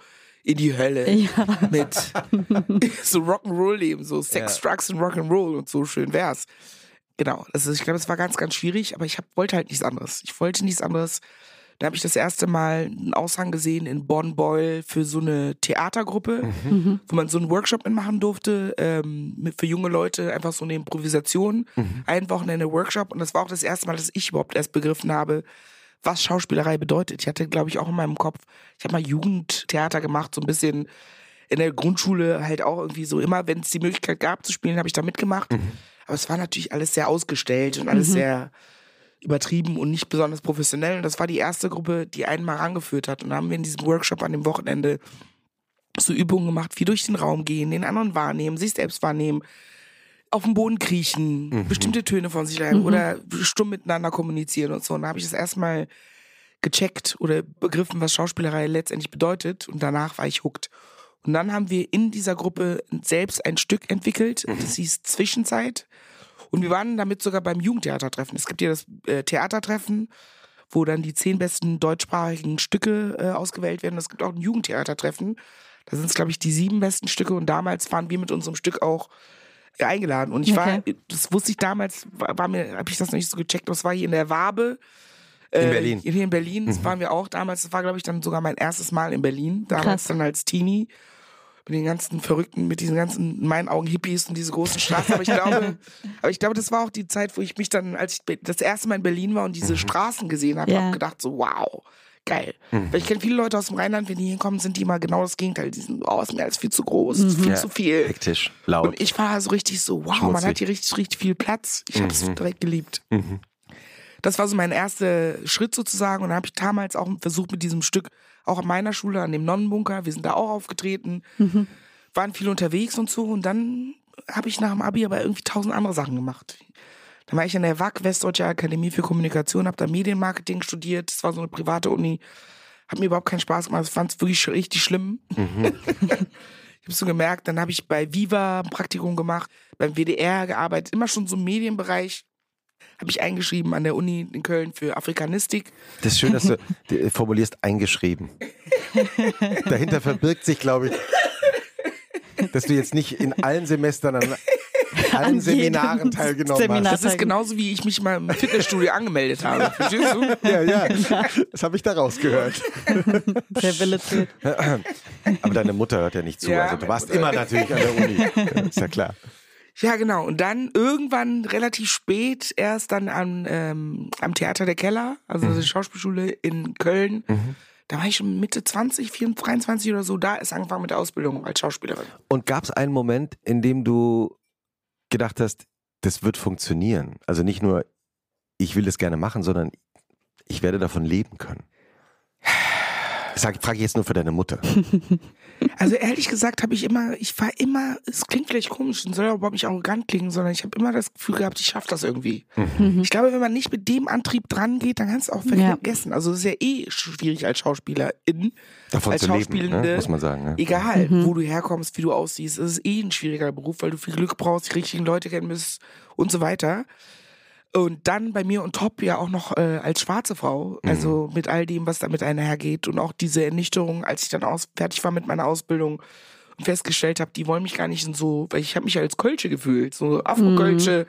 in die Hölle ja. mit so Rock'n'Roll-Leben, so Sex, ja. Drugs und Rock'n'Roll und so schön wär's. Genau, also ich glaube, es war ganz, ganz schwierig, aber ich hab, wollte halt nichts anderes. Ich wollte nichts anderes. Da habe ich das erste Mal einen Aushang gesehen in Bonn-Beul für so eine Theatergruppe, Mhm. wo man so einen Workshop mitmachen durfte, ähm, mit, für junge Leute, einfach so eine Improvisation. Mhm. Ein Wochenende Workshop. Und das war auch das erste Mal, dass ich überhaupt erst begriffen habe, was Schauspielerei bedeutet. Ich hatte, glaube ich, auch in meinem Kopf, ich habe mal Jugendtheater gemacht, so ein bisschen in der Grundschule halt auch irgendwie so immer, wenn es die Möglichkeit gab zu spielen, habe ich da mitgemacht. Mhm. Aber es war natürlich alles sehr ausgestellt und alles sehr übertrieben und nicht besonders professionell. Und das war die erste Gruppe, die einen mal rangeführt hat. Und da haben wir in diesem Workshop an dem Wochenende so Übungen gemacht, wie durch den Raum gehen, den anderen wahrnehmen, sich selbst wahrnehmen, auf dem Boden kriechen, bestimmte Töne von sich lernen oder stumm miteinander kommunizieren und so. Und da habe ich das erstmal gecheckt oder begriffen, was Schauspielerei letztendlich bedeutet. Und danach war ich hooked. Und dann haben wir in dieser Gruppe selbst ein Stück entwickelt. Das hieß Zwischenzeit. Und wir waren damit sogar beim Jugendtheatertreffen. Es gibt ja das äh, Theatertreffen, wo dann die zehn besten deutschsprachigen Stücke äh, ausgewählt werden. Es gibt auch ein Jugendtheatertreffen. Da sind es, glaube ich, die sieben besten Stücke. Und damals waren wir mit unserem Stück auch äh, eingeladen. Und ich war, Okay. das wusste ich damals, war, war mir, habe ich das noch nicht so gecheckt. Das war hier in der Wabe. Äh, In Berlin. Hier in Berlin. Das waren wir auch damals. Das war, glaube ich, dann sogar mein erstes Mal in Berlin. Damals Krass. dann als Teenie. Mit den ganzen Verrückten, mit diesen ganzen, in meinen Augen, Hippies und diese großen Straßen. Aber ich glaube, aber ich glaube, das war auch die Zeit, wo ich mich dann, als ich das erste Mal in Berlin war und diese Straßen gesehen habe, Ja. habe gedacht so, wow, geil. Weil ich kenne viele Leute aus dem Rheinland, wenn die hinkommen, sind die immer genau das Gegenteil. Die sind, oh, ist mir alles viel zu groß, ist viel Ja. zu viel. Hektisch, laut. Und ich war so richtig so, wow, man Schmutzig. hat hier richtig, richtig viel Platz. Ich habe es direkt geliebt. Das war so mein erster Schritt sozusagen. Und dann habe ich damals auch versucht mit diesem Stück, auch an meiner Schule, an dem Nonnenbunker, wir sind da auch aufgetreten, waren viel unterwegs und so. Und dann habe ich nach dem Abi aber irgendwie tausend andere Sachen gemacht. Dann war ich an der WAC, Westdeutsche Akademie für Kommunikation, habe da Medienmarketing studiert. Das war so eine private Uni. Hat mir überhaupt keinen Spaß gemacht. Ich fand es wirklich richtig schlimm. Ich habe so gemerkt, dann habe ich bei Viva ein Praktikum gemacht, beim WDR gearbeitet, immer schon so im Medienbereich. Habe ich eingeschrieben an der Uni in Köln für Afrikanistik. Das ist schön, dass du formulierst eingeschrieben. Dahinter verbirgt sich, glaube ich, dass du jetzt nicht in allen Semestern an allen Seminaren teilgenommen Seminar. hast. Das ist genauso, wie ich mich mal im Fitnessstudio angemeldet habe. Verstehst du? Ja, ja, das habe ich da rausgehört. Der Wille zählt. Aber deine Mutter hört ja nicht zu. Ja, also du warst Mutter. immer natürlich an der Uni. Ja, ist ja klar. Ja, genau. Und dann irgendwann relativ spät erst dann am, ähm, am Theater der Keller, also die Schauspielschule in Köln. Da war ich schon Mitte 20, 24, 23 oder so. Da ist angefangen mit der Ausbildung als Schauspielerin. Und gab es einen Moment, in dem du gedacht hast, das wird funktionieren? Also nicht nur, ich will das gerne machen, sondern ich werde davon leben können. Sag, frage ich jetzt nur für deine Mutter. Also ehrlich gesagt habe ich immer, ich war immer, es klingt vielleicht komisch und soll aber überhaupt nicht arrogant klingen, sondern ich habe immer das Gefühl gehabt, ich schaffe das irgendwie. Mhm. Ich glaube, wenn man nicht mit dem Antrieb dran geht, dann kannst du auch Ja. vergessen. Also es ist ja eh schwierig als Schauspielerin, Davon als zu leben, Schauspielende, ne? muss man sagen. Ne? egal wo du herkommst, wie du aussiehst, es ist eh ein schwieriger Beruf, weil du viel Glück brauchst, die richtigen Leute kennen musst und so weiter. Und dann bei mir und top ja auch noch äh, als schwarze Frau, also mit all dem, was damit einhergeht und auch diese Ernüchterung, als ich dann aus, fertig war mit meiner Ausbildung und festgestellt habe, die wollen mich gar nicht in so, weil ich habe mich als Kölsche gefühlt, so Afro-Kölsche,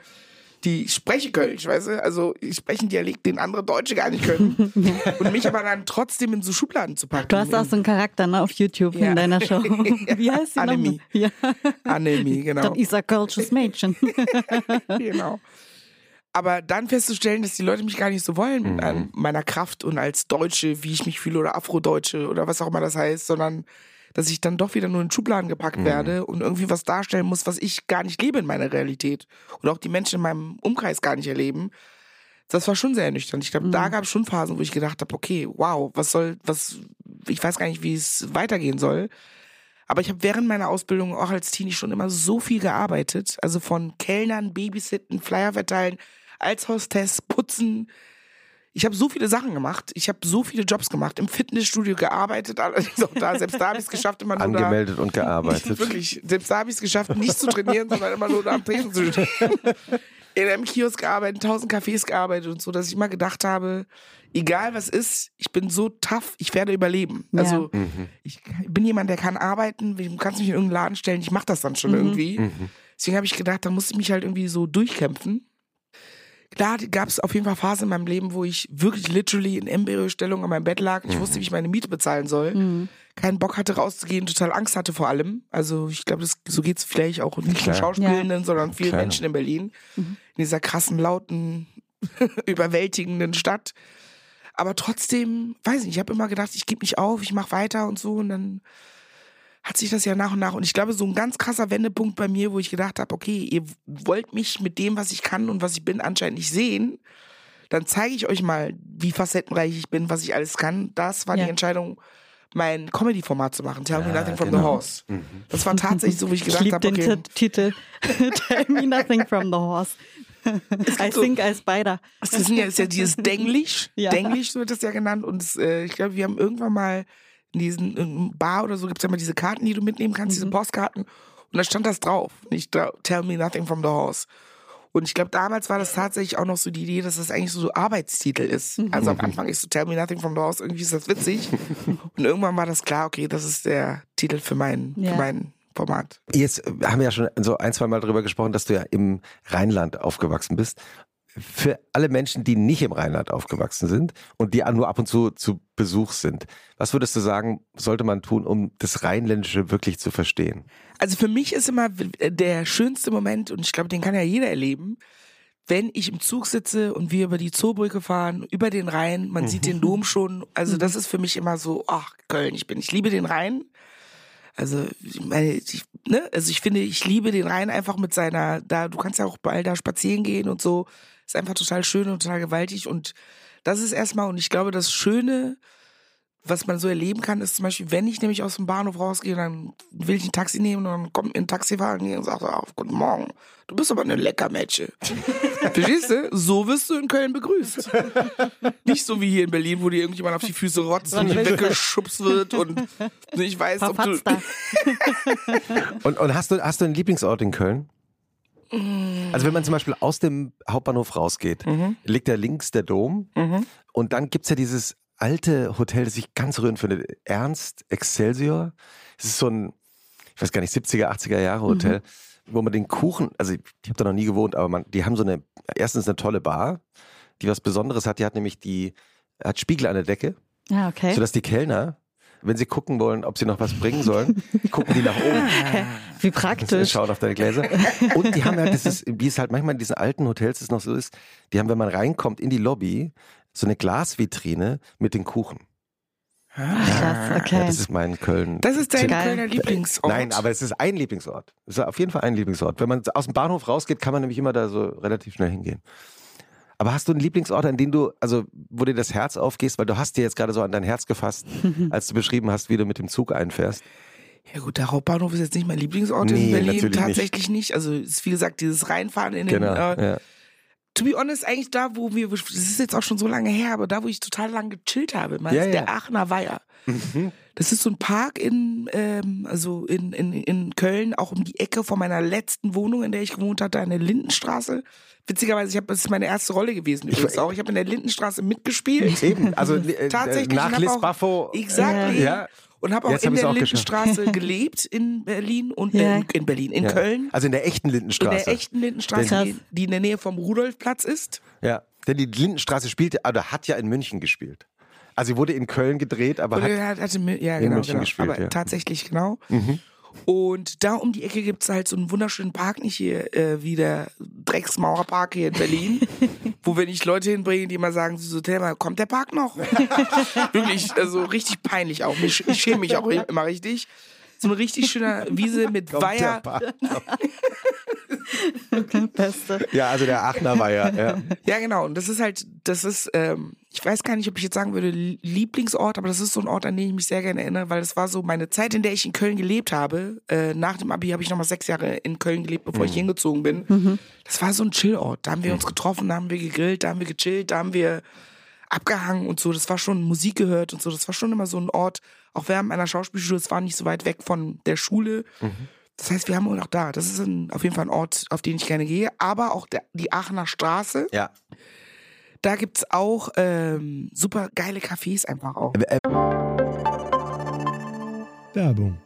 die ich spreche Kölsch, weißt du, also ich spreche einen Dialekt, den andere Deutsche gar nicht können und mich aber dann trotzdem in so Schubladen zu packen. Du hast auch so einen Charakter ne, auf YouTube Ja. in deiner Show. Wie heißt sie Annemie. Ja, Annemie, genau. das ist ein kölsches Mädchen. genau. Aber dann festzustellen, dass die Leute mich gar nicht so wollen an meiner Kraft und als Deutsche, wie ich mich fühle oder Afrodeutsche oder was auch immer das heißt, sondern dass ich dann doch wieder nur in Schubladen gepackt werde und irgendwie was darstellen muss, was ich gar nicht lebe in meiner Realität und auch die Menschen in meinem Umkreis gar nicht erleben. Das war schon sehr ernüchternd. Ich glaube, da gab es schon Phasen, wo ich gedacht habe, okay, wow, was soll, was, ich weiß gar nicht, wie es weitergehen soll. Aber ich habe während meiner Ausbildung auch als Teenie schon immer so viel gearbeitet. Also von Kellnern, Babysitten, Flyer verteilen, als Hostess, putzen. Ich habe so viele Sachen gemacht. Ich habe so viele Jobs gemacht. Im Fitnessstudio gearbeitet, allerdings auch da. Selbst da habe ich es geschafft, immer nur Angemeldet und da. gearbeitet. Wirklich. Selbst da habe ich es geschafft, nicht zu trainieren, sondern immer nur da am Tresen zu stehen. In einem Kiosk gearbeitet, tausend Cafés gearbeitet und so, dass ich immer gedacht habe, egal was ist, ich bin so tough, ich werde überleben. Ja. Also ich bin jemand, der kann arbeiten, du kannst mich in irgendeinen Laden stellen, ich mache das dann schon irgendwie. Deswegen habe ich gedacht, da muss ich mich halt irgendwie so durchkämpfen. Klar, gab es auf jeden Fall Phasen in meinem Leben, wo ich wirklich literally in Embryostellung an meinem Bett lag. Ich wusste, wie ich meine Miete bezahlen soll. Mhm. Keinen Bock hatte rauszugehen, total Angst hatte vor allem. Also ich glaube, so geht's vielleicht auch nicht nur Schauspielenden, sondern vielen Klar. Menschen in Berlin. In dieser krassen, lauten, überwältigenden Stadt. Aber trotzdem, weiß ich nicht, ich habe immer gedacht, ich gebe nicht auf, ich mache weiter und so. Und dann hat sich das ja nach und nach. Und ich glaube, so ein ganz krasser Wendepunkt bei mir, wo ich gedacht habe, okay, ihr wollt mich mit dem, was ich kann und was ich bin, anscheinend nicht sehen. Dann zeige ich euch mal, wie facettenreich ich bin, was ich alles kann. Das war Ja. die Entscheidung, mein Comedy-Format zu machen. Tell me Ja, nothing from genau. the horse. Das war tatsächlich so, wo ich Ich gedacht liebe habe, den okay. Tit- Titel Tell me nothing from the horse. I so- think I spider. Das sind ja, ist ja dieses Denglisch. Ja. Denglisch wird das ja genannt. Und es, äh, ich glaube, wir haben irgendwann mal in diesen in Bar oder so gibt es ja mal diese Karten, die du mitnehmen kannst, diese Postkarten. Und da stand das drauf. Nicht Tell me nothing from the horse. Und ich glaube, damals war das tatsächlich auch noch so die Idee, dass das eigentlich so, so Arbeitstitel ist. Also am Anfang ist so Tell me nothing from the horse, irgendwie ist das witzig. Und irgendwann war das klar, okay, das ist der Titel für mein, Ja. für mein Format. Jetzt äh, haben wir ja schon so ein, zwei Mal darüber gesprochen, dass du ja im Rheinland aufgewachsen bist. Für alle Menschen, die nicht im Rheinland aufgewachsen sind und die nur ab und zu zu Besuch sind, was würdest du sagen, sollte man tun, um das Rheinländische wirklich zu verstehen? Also für mich ist immer der schönste Moment, und ich glaube, den kann ja jeder erleben, wenn ich im Zug sitze und wir über die Zoobrücke fahren, über den Rhein, man sieht den Dom schon. Also das ist für mich immer so, ach, Köln, ich bin, ich liebe den Rhein. Also, ich meine, ich, ne, also ich finde, ich liebe den Rhein einfach mit seiner, da, du kannst ja auch bald da spazieren gehen und so. Ist einfach total schön und total gewaltig. Und das ist erstmal, und ich glaube, das Schöne, was man so erleben kann, ist zum Beispiel, wenn ich nämlich aus dem Bahnhof rausgehe, dann will ich ein Taxi nehmen und dann kommt mir ein Taxiwagen hier und sagt, ah, guten Morgen, du bist aber eine Leckermätsche. Verstehst du? So wirst du in Köln begrüßt. Nicht so wie hier in Berlin, wo dir irgendjemand auf die Füße rotzt und weggeschubst wird und ich weiß, ob du... Und, und hast, du, hast du einen Lieblingsort in Köln? Also wenn man zum Beispiel aus dem Hauptbahnhof rausgeht, liegt da links der Dom und dann gibt's ja dieses alte Hotel, das ich ganz rührend finde, Ernst Excelsior. Es ist so ein, ich weiß gar nicht, 70er, 80er Jahre Hotel, wo man den Kuchen, also ich habe da noch nie gewohnt, aber man, die haben so eine, erstens eine tolle Bar, die was Besonderes hat, die hat nämlich die, hat Spiegel an der Decke, Ja, okay. sodass die Kellner, wenn sie gucken wollen, ob sie noch was bringen sollen, gucken die nach oben. Wie praktisch. Schauen auf deine Gläser. Und die haben ja, das ist, wie es halt manchmal in diesen alten Hotels es noch so ist, die haben, wenn man reinkommt in die Lobby, so eine Glasvitrine mit den Kuchen. Krass, Ja, okay. das ist mein Köln. Das ist dein Geil. Kölner Lieblingsort. Nein, aber es ist ein Lieblingsort. Es ist auf jeden Fall ein Lieblingsort. Wenn man aus dem Bahnhof rausgeht, kann man nämlich immer da so relativ schnell hingehen. Aber hast du einen Lieblingsort, an den du, also wo dir das Herz aufgehst, weil du hast dir jetzt gerade so an dein Herz gefasst, als du beschrieben hast, wie du mit dem Zug einfährst. Ja gut, der Hauptbahnhof ist jetzt nicht mein Lieblingsort Nee, in Berlin. natürlich nicht. Tatsächlich nicht. Also es ist wie gesagt dieses Reinfahren in den. Genau. Äh, Ja. To be honest, eigentlich da, wo wir, das ist jetzt auch schon so lange her, aber da, wo ich total lang gechillt habe, man, Ja, ist ja. der Aachener Weiher. Mhm. Das ist so ein Park in, ähm, also in, in, in Köln, auch um die Ecke von meiner letzten Wohnung, in der ich gewohnt hatte, eine Lindenstraße. Witzigerweise, ich habe, das ist meine erste Rolle gewesen übrigens auch. Ich habe in der Lindenstraße mitgespielt. Eben, also äh, Tatsächlich. nach hab Liz Buffo. Exactly. Ja. Und habe auch Jetzt in hab der geschafft. Lindenstraße gelebt in Berlin und Ja. in, in Berlin, in Ja. Köln. Also in der echten In Lindenstraße. der echten Lindenstraße, die, die in der Nähe vom Rudolfplatz ist. Ja, denn die Lindenstraße spielte, oder hat ja in München gespielt. Also sie wurde in Köln gedreht, aber hat, er hat, hatte, Mi- ja, in genau, München genau. gespielt, Aber ja. tatsächlich, genau. Mhm. Und da um die Ecke gibt's halt so einen wunderschönen Park, nicht hier äh, wie der Drecksmauerpark hier in Berlin, wo wenn ich Leute hinbringe, die immer sagen, so, Thelma, kommt der Park noch? Wirklich, also richtig peinlich auch. Ich, ich schäme mich auch immer richtig. So eine richtig schöne Wiese mit Weiher. Beste. Ja, also der Aachener war ja. ja. Ja, genau. Und das ist halt, das ist, ähm, ich weiß gar nicht, ob ich jetzt sagen würde, Lieblingsort, aber das ist so ein Ort, an den ich mich sehr gerne erinnere, weil das war so meine Zeit, in der ich in Köln gelebt habe. Äh, nach dem Abi habe ich nochmal sechs Jahre in Köln gelebt, bevor ich hingezogen bin. Das war so ein Chillort. Da haben wir uns getroffen, da haben wir gegrillt, da haben wir gechillt, da haben wir abgehangen und so. Das war schon Musik gehört und so. Das war schon immer so ein Ort, auch während meiner Schauspielschule, es war nicht so weit weg von der Schule. Das heißt, wir haben auch da. Das ist ein, auf jeden Fall ein Ort, auf den ich gerne gehe. Aber auch der, die Aachener Straße. ja. Da gibt's auch ähm, super geile Cafés einfach auch. Werbung.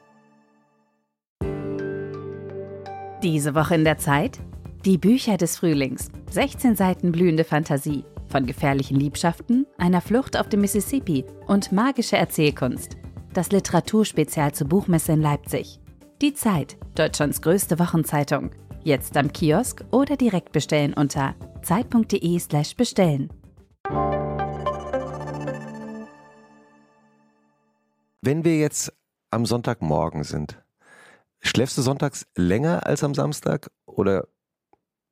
Diese Woche in der Zeit? Die Bücher des Frühlings. 16 Seiten blühende Fantasie. Von gefährlichen Liebschaften, einer Flucht auf dem Mississippi und magische Erzählkunst. Das Literaturspezial zur Buchmesse in Leipzig. Die Zeit, Deutschlands größte Wochenzeitung. Jetzt am Kiosk oder direkt bestellen unter zeit.de/slash bestellen. Wenn wir jetzt am Sonntagmorgen sind, schläfst du sonntags länger als am Samstag oder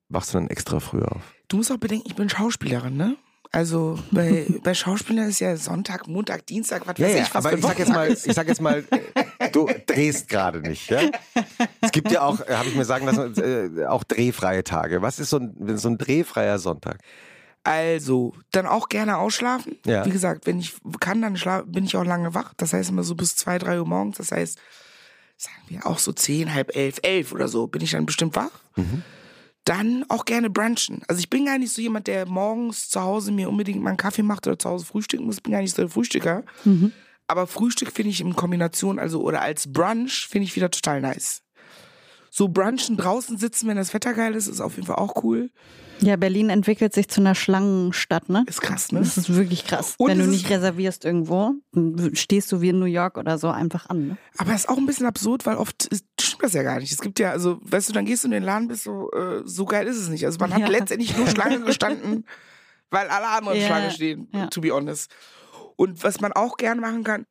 wachst du dann extra früh auf? Du musst auch bedenken, ich bin Schauspielerin, ne? Also bei, bei Schauspielern ist ja Sonntag, Montag, Dienstag, was Ja, weiß ja, ich, was aber ich sag jetzt mal, ich sag jetzt mal, du drehst gerade nicht. Ja? Es gibt ja auch, habe ich mir sagen lassen, äh, auch drehfreie Tage. Was ist so ein, so ein drehfreier Sonntag? Also, dann auch gerne ausschlafen. Ja. Wie gesagt, wenn ich kann, dann schla- bin ich auch lange wach. Das heißt immer so bis zwei, drei Uhr morgens. Das heißt, sagen wir auch so zehn, halb elf, elf oder so, bin ich dann bestimmt wach. Mhm. Dann auch gerne brunchen. Also ich bin gar nicht so jemand, der morgens zu Hause mir unbedingt mal einen Kaffee macht oder zu Hause frühstücken muss. Ich bin gar nicht so der Frühstücker. Aber Frühstück finde ich in Kombination, also oder als Brunch, finde ich wieder total nice. So brunchen draußen sitzen, wenn das Wetter geil ist, ist auf jeden Fall auch cool. Ja, Berlin entwickelt sich zu einer Schlangenstadt, ne? Ist krass, ne? Das ist wirklich krass. Und Wenn du nicht reservierst irgendwo, stehst du wie in New York oder so einfach an. Ne? Aber das ist auch ein bisschen absurd, weil oft stimmt das ja gar nicht. Es gibt ja, also, weißt du, dann gehst du in den Laden, bist so, äh, so geil ist es nicht. Also man hat Ja. letztendlich nur Schlange gestanden, weil alle anderen Ja, Schlange stehen, ja. to be honest. Und was man auch gern machen kann,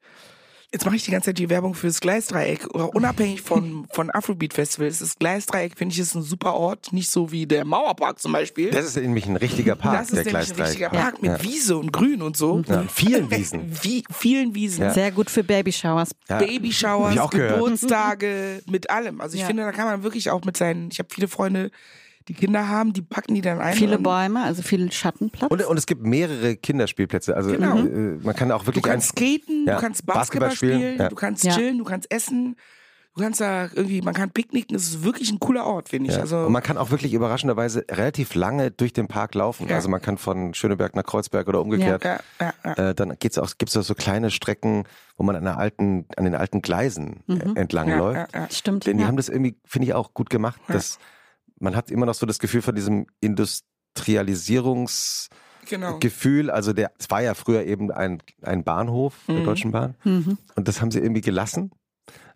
jetzt mache ich die ganze Zeit die Werbung für das Gleisdreieck, oder unabhängig von, von Afrobeat Festivals, das Gleisdreieck finde ich ist ein super Ort, nicht so wie der Mauerpark zum Beispiel. Das ist nämlich ein richtiger Park, das ist der nämlich ein richtiger Park mit ja. Wiese und Grün und so. Ja, vielen Wiesen. Wie, vielen Wiesen. Ja. Sehr gut für Babyshowers. Ja. Babyshowers. Geburtstage, mit allem. Also ich Ja. finde, da kann man wirklich auch mit seinen, ich habe viele Freunde, die Kinder haben, die packen die dann ein. Viele Bäume, also viel Schattenplatz. Und, und es gibt mehrere Kinderspielplätze. Also Genau. äh, man kann auch Du wirklich kannst skaten, Ja. du kannst Basketball Basketball, spielen, spielen, ja. du kannst Ja. chillen, du kannst essen. Du kannst da irgendwie, man kann picknicken, es ist wirklich ein cooler Ort, finde ich. Ja. Also und man kann auch wirklich überraschenderweise relativ lange durch den Park laufen. Ja. Also man kann von Schöneberg nach Kreuzberg oder umgekehrt. ja, ja, ja. Äh, dann gibt's auch, gibt's auch so kleine Strecken, wo man an, der alten, an den alten Gleisen äh, entlang ja, läuft. ja, ja. Stimmt. Denn die ja. haben das irgendwie, finde ich, auch gut gemacht. Dass man hat immer noch so das Gefühl von diesem Industrialisierungsgefühl. Genau. Also der, es war ja früher eben ein, ein Bahnhof der Mhm. Deutschen Bahn. Mhm. Und das haben sie irgendwie gelassen.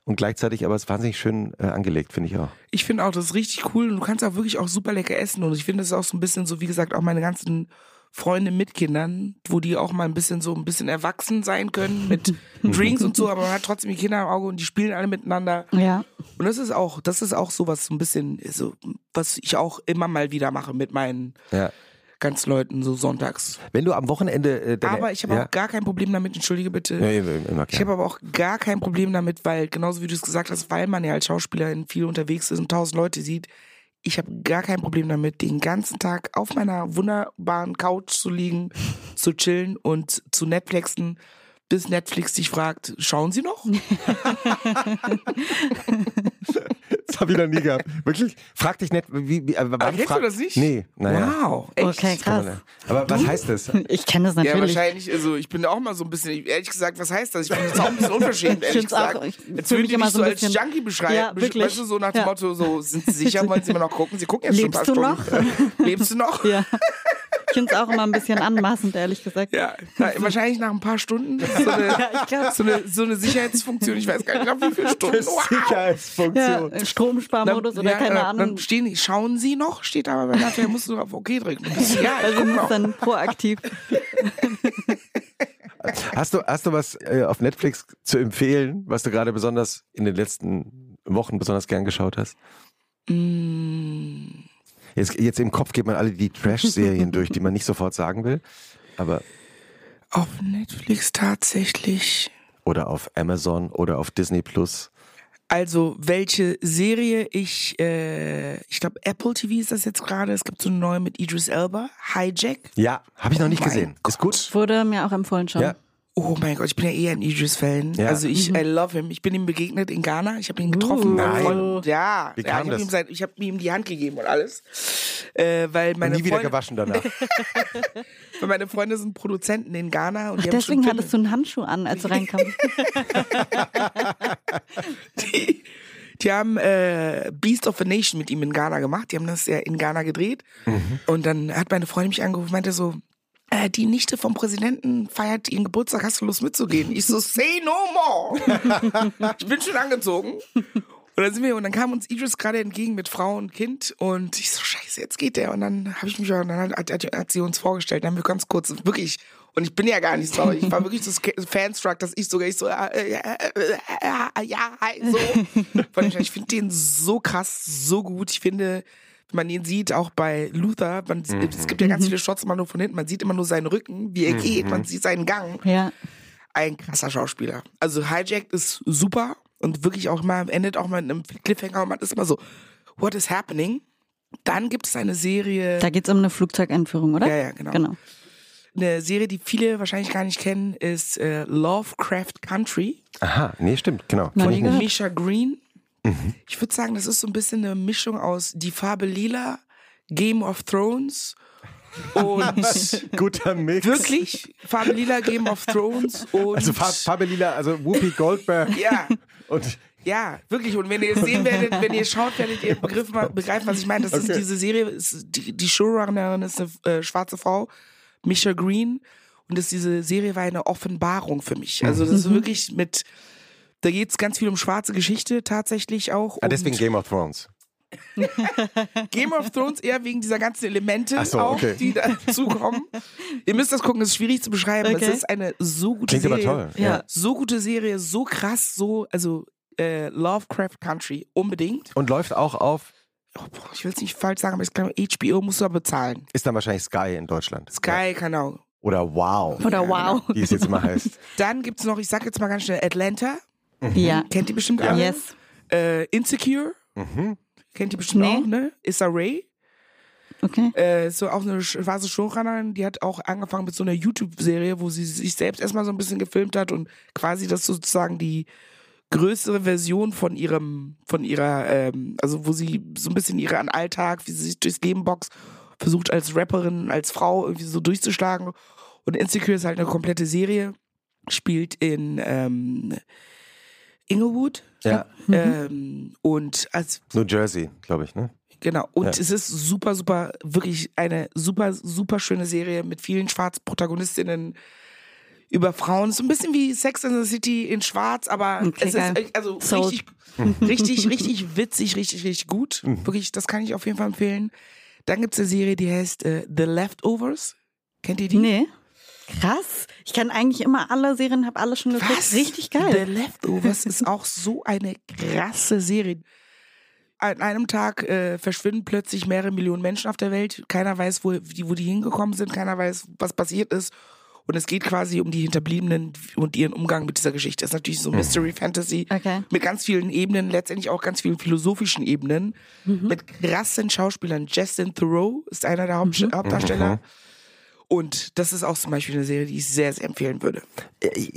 Und gleichzeitig aber es ist wahnsinnig schön äh, angelegt, finde ich auch. Ich finde auch, das ist richtig cool und du kannst auch wirklich auch super lecker essen. Und ich finde, das ist auch so ein bisschen so, wie gesagt, auch meine ganzen Freunde mit Kindern, wo die auch mal ein bisschen so ein bisschen erwachsen sein können mit Drinks und so, aber man hat trotzdem die Kinder im Auge und die spielen alle miteinander. Ja. Und das ist auch, das ist auch sowas so ein bisschen, so, was ich auch immer mal wieder mache mit meinen Ja. ganzen Leuten, so sonntags. Wenn du am Wochenende äh, deine, aber ich habe ja, auch gar kein Problem damit, entschuldige bitte. ja, immer, Ich habe aber auch gar kein Problem damit, weil genauso wie du es gesagt hast, weil man ja als Schauspielerin viel unterwegs ist und tausend Leute sieht, ich habe gar kein Problem damit, den ganzen Tag auf meiner wunderbaren Couch zu liegen, zu chillen und zu Netflixen, bis Netflix dich fragt, schauen Sie noch? Das habe ich noch nie gehabt. Wirklich? Frag dich nicht, wie, wie aber wann kennst du das nicht? Nee, naja. Wow, echt? Okay, krass. Aber was heißt das? Ich kenne das Ja, natürlich. wahrscheinlich, also ich bin auch mal so ein bisschen, ehrlich gesagt, was heißt das? Ich bin jetzt auch ein bisschen unverschämt, Ich ehrlich find's auch- gesagt. ich Jetzt fühl würden mich immer so als bisschen- Junkie beschreiben. Ja, wirklich. Weißt du, so nach dem Ja. Motto, so, sind Sie sicher, wollen Sie mal noch gucken? Sie gucken jetzt Lebst schon ein du paar Stunden. Lebst du noch? Ja. Ich finde es auch immer ein bisschen anmaßend, ehrlich gesagt. Ja, na, wahrscheinlich nach ein paar Stunden. So eine, glaub- so eine, so eine Sicherheitsfunktion. Ich weiß gar nicht, nach wie viele Stunden. Wow. Sicherheitsfunktion. Ja, Stromsparmodus oder ja, keine Ahnung. Dann stehen schauen Sie noch, steht aber bei nachher musst du auf OK drücken. Du ja, Also noch. dann proaktiv. Hast du, hast du was äh, auf Netflix zu empfehlen, was du gerade besonders in den letzten Wochen besonders gern geschaut hast? Mm, Jetzt, jetzt im Kopf geht man alle die Trash-Serien durch, die man nicht sofort sagen will. Aber auf Netflix tatsächlich. oder auf Amazon oder auf Disney Plus. Also, welche Serie ich, äh, ich glaube, Apple TV ist das jetzt gerade. Es gibt so eine neue mit Idris Elba, Hijack. Ja, habe ich noch nicht mein gesehen. Ist gut. Wurde mir auch empfohlen schon. Ja. Oh mein Gott, ich bin ja eher ein Idris-Fan. Ja. Also ich, I love him. Ich bin ihm begegnet in Ghana. Ich habe ihn getroffen. Uh. Nein. Voll- ja, Wie ja kam ich habe das? ihm, hab ihm die Hand gegeben und alles. Äh, weil meine Nie wieder Freunde, gewaschen danach. weil meine Freunde sind Produzenten in Ghana und Ach, die haben deswegen hattest du einen Handschuh an, als du reinkamst. die, Die haben äh, Beast of a Nation mit ihm in Ghana gemacht. Die haben das ja in Ghana gedreht. Mhm. Und dann hat meine Freundin mich angerufen und meinte so, äh, die Nichte vom Präsidenten feiert ihren Geburtstag, hast du Lust mitzugehen? Ich so, say no more. ich bin schon angezogen. Und dann sind wir, und dann kam uns Idris gerade entgegen mit Frau und Kind und ich so, scheiße, jetzt geht der. Und dann habe ich mich, und dann hat, hat, hat sie uns vorgestellt, dann haben wir ganz kurz, wirklich, und ich bin ja gar nicht so, ich war wirklich so fanstruck, dass ich sogar, ich so, äh, äh, äh, ja, hi, so. Ich finde den so krass, so gut. Ich finde, man ihn sieht, auch bei Luther, man, es gibt ja ganz viele Shots immer nur von hinten, man sieht immer nur seinen Rücken, wie er geht, man sieht seinen Gang Ja. ein krasser Schauspieler. Also Hijacked ist super und wirklich auch mal endet auch mal in einem Cliffhanger und man ist immer so, what is happening? Dann gibt es eine Serie, Da geht's um eine Flugzeugentführung, oder? Ja, ja, genau. genau. eine Serie, die viele wahrscheinlich gar nicht kennen, ist äh, Lovecraft Country Aha, nee, stimmt, genau. Nicht. Misha Green. Mhm. Ich würde sagen, das ist so ein bisschen eine Mischung aus Die Farbe Lila, Game of Thrones und Guter Mix. wirklich Farbe Lila, Game of Thrones und Also Fa Fabelila, also Whoopi Goldberg ja. und Ja, wirklich. Und wenn ihr es sehen werdet, wenn ihr schaut, werdet ihr begriffen, begreifen, was ich meine. Das ist Okay. diese Serie, ist, die, die Showrunnerin ist eine äh, schwarze Frau, Misha Green. Und das, diese Serie war eine Offenbarung für mich. Also das ist wirklich mit, da geht es ganz viel um schwarze Geschichte tatsächlich auch. ah, deswegen Game of Thrones. Game of Thrones eher wegen dieser ganzen Elemente so, auch, okay. die dazukommen. ihr müsst das gucken, es ist schwierig zu beschreiben. Okay. Es ist eine so gute Klingt aber Serie. toll. Ja. So gute Serie, so krass, so, also äh, Lovecraft Country, unbedingt. Und läuft auch auf, Oh, boah, ich will es nicht falsch sagen, aber ich glaube, HBO musst du aber bezahlen. ist dann wahrscheinlich Sky in Deutschland. Sky, keine Ahnung. Oder Wow, Oder wow. wie es jetzt immer heißt. Dann gibt's noch, ich sag jetzt mal ganz schnell, Atlanta. Ja. Kennt ihr bestimmt alle? Yes. Äh, Insecure. Mhm. Kennt ihr bestimmt Nee. auch, ne? Issa Rae. Okay. Äh, so auch eine schwarze Showrunnerin, die hat auch angefangen mit so einer YouTube-Serie, wo sie sich selbst erstmal so ein bisschen gefilmt hat und quasi das sozusagen die größere Version von ihrem, von ihrer, ähm, also wo sie so ein bisschen ihren Alltag, wie sie sich durchs Leben boxt, versucht als Rapperin, als Frau irgendwie so durchzuschlagen. Und Insecure ist halt eine komplette Serie, spielt in ähm, Inglewood. Ja, Ähm, und als New Jersey, glaube ich, ne? Genau. Und Ja. es ist super, super, wirklich eine super, super schöne Serie mit vielen Schwarzprotagonistinnen über Frauen. So ein bisschen wie Sex in the City in Schwarz, aber Okay, es geil. ist also Sold. richtig, richtig, richtig witzig, richtig, richtig gut. Wirklich, das kann ich auf jeden Fall empfehlen. Dann gibt's eine Serie, die heißt äh, The Leftovers. Kennt ihr die? Nee. Krass. Ich kann eigentlich immer alle Serien, habe alle schon geguckt. Was? Richtig The geil. Leftovers ist auch so eine krasse Serie. An einem Tag äh, verschwinden plötzlich mehrere Millionen Menschen auf der Welt. Keiner weiß, wo die, wo die hingekommen sind. Keiner weiß, was passiert ist. Und es geht quasi um die Hinterbliebenen und ihren Umgang mit dieser Geschichte. Das ist natürlich so Mystery Fantasy Okay. mit ganz vielen Ebenen, letztendlich auch ganz vielen philosophischen Ebenen. Mhm. Mit krassen Schauspielern. Justin Thoreau ist einer der Haupt Hauptdarsteller. Und das ist auch zum Beispiel eine Serie, die ich sehr, sehr empfehlen würde.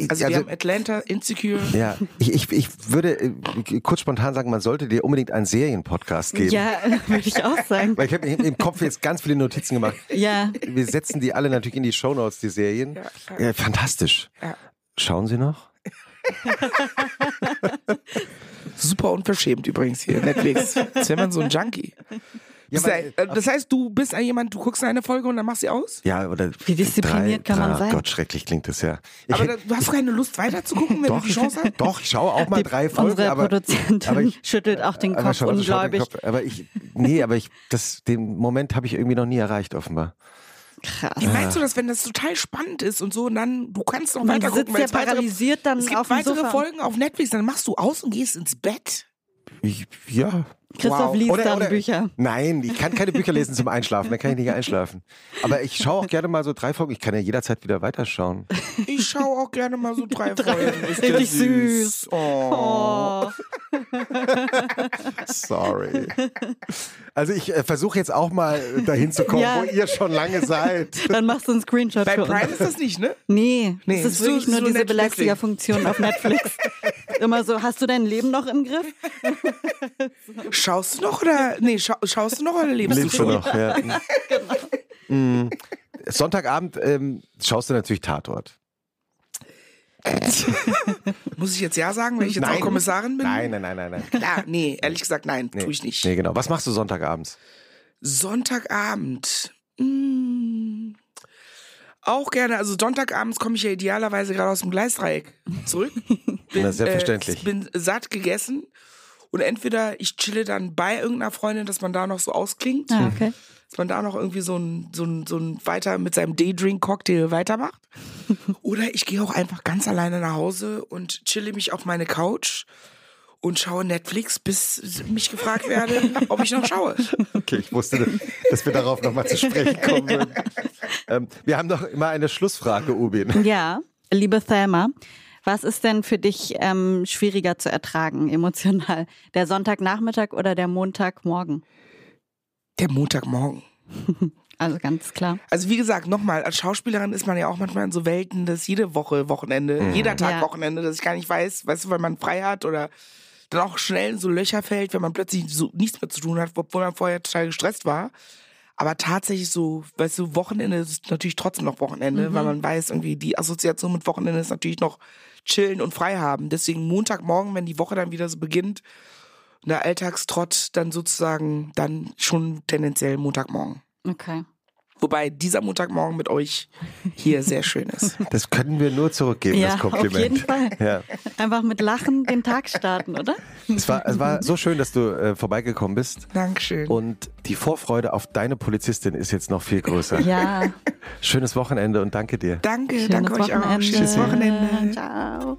Also, wir haben Atlanta, Insecure. ja, ich, ich, ich würde äh, kurz spontan sagen, man sollte dir unbedingt einen Serienpodcast geben. Ja, würde ich auch sagen. Weil ich habe im Kopf jetzt ganz viele Notizen gemacht. Ja. Wir setzen die alle natürlich in die Shownotes, die Serien. Ja, fantastisch. Ja. Schauen Sie noch? Super unverschämt übrigens hier, Netflix. Als wäre man so ein Junkie. Ja, weil- du- äh, das heißt, du bist ein jemand, du guckst eine Folge und dann machst du sie aus? Ja, oder Wie diszipliniert kann man drei, sein? Gott, schrecklich klingt das ja. Ich, Aber da, du hast keine Lust weiter zu gucken, wenn doch, du die Chance hast? doch, ich schaue auch mal drei Folgen, Unsere aber, Produzentin aber ich, schüttelt auch den Kopf schau- schau den ungläubig. Kopf. Aber ich, nee, aber ich, das, den Moment habe ich irgendwie noch nie erreicht, offenbar. Krass. Wie meinst du das, wenn das total spannend ist und so und dann, du kannst noch weiter gucken, weil ja es weitere- paralysiert dann Es gibt auf weitere Sofa. Folgen auf Netflix, dann machst du aus und gehst ins Bett. Ich, ja. Christoph Wow. liest Oder- dann oder- Bücher. Nein, ich kann keine Bücher lesen zum Einschlafen, da kann ich nicht einschlafen. Aber ich schaue auch gerne mal so drei Folgen, ich kann ja jederzeit wieder weiterschauen. Ich schaue auch gerne mal so drei Folgen. Ist der Richtig süß. Oh. Oh. Sorry. Also ich äh, versuche jetzt auch mal dahin zu kommen, Ja. wo ihr schon lange seid. Dann machst du einen Screenshot Bei für uns. Prime ist das nicht, ne? Nee, Nee, das ist so- wirklich nur so diese Netflixing. Belästiger-Funktion auf Netflix. Immer so, hast du dein Leben noch im Griff? Schaust du noch oder nee, scha schaust du noch oder lebst, Lebst du schon? noch, ja. Mm. Sonntagabend ähm, schaust du natürlich Tatort. Muss ich jetzt ja sagen, wenn ich jetzt Nein. auch Kommissarin bin? Nein, nein, nein, nein, nein. Klar, nee, ehrlich gesagt, nein, Nee. tue ich nicht. Nee, genau. Was machst du Sonntagabends? Sonntagabend. Mm, auch gerne. Also Sonntagabends komme ich ja idealerweise gerade aus dem Gleisdreieck zurück. Bin, Na, selbstverständlich. Äh, bin satt gegessen. Und entweder ich chille dann bei irgendeiner Freundin, dass man da noch so ausklingt, Ah, okay. dass man da noch irgendwie so ein, so ein, so ein weiter mit seinem Daydrink-Cocktail weitermacht. Oder ich gehe auch einfach ganz alleine nach Hause und chille mich auf meine Couch und schaue Netflix, bis mich gefragt werde, ob ich noch schaue. Okay, ich wusste, dass wir darauf nochmal zu sprechen kommen würden. Ähm, wir haben doch immer eine Schlussfrage, Ubin. Ja, liebe Thelma, was ist denn für dich ähm, schwieriger zu ertragen emotional? Der Sonntagnachmittag oder der Montagmorgen? Der Montagmorgen. Also ganz klar. Also wie gesagt, nochmal, als Schauspielerin ist man ja auch manchmal in so Welten, dass jede Woche Wochenende, jeder Tag Ja. Wochenende, dass ich gar nicht weiß, weißt du, weil man frei hat oder dann auch schnell in so Löcher fällt, wenn man plötzlich so nichts mehr zu tun hat, obwohl man vorher total gestresst war. Aber tatsächlich so, weißt du, Wochenende ist natürlich trotzdem noch Wochenende, weil man weiß, irgendwie die Assoziation mit Wochenende ist natürlich noch chillen und frei haben. Deswegen Montagmorgen, wenn die Woche dann wieder so beginnt, der Alltagstrott dann sozusagen dann schon tendenziell Montagmorgen. Okay. Wobei dieser Montagmorgen mit euch hier sehr schön ist. Das können wir nur zurückgeben, Ja, das Kompliment. auf jeden Fall. Ja. Einfach mit Lachen den Tag starten, oder? Es, war, es war so schön, dass du äh, vorbeigekommen bist. Dankeschön. Und die Vorfreude auf deine Polizistin ist jetzt noch viel größer. Ja. Schönes Wochenende und danke dir. danke, Schönes danke euch auch. Schönes Wochenende. Ciao.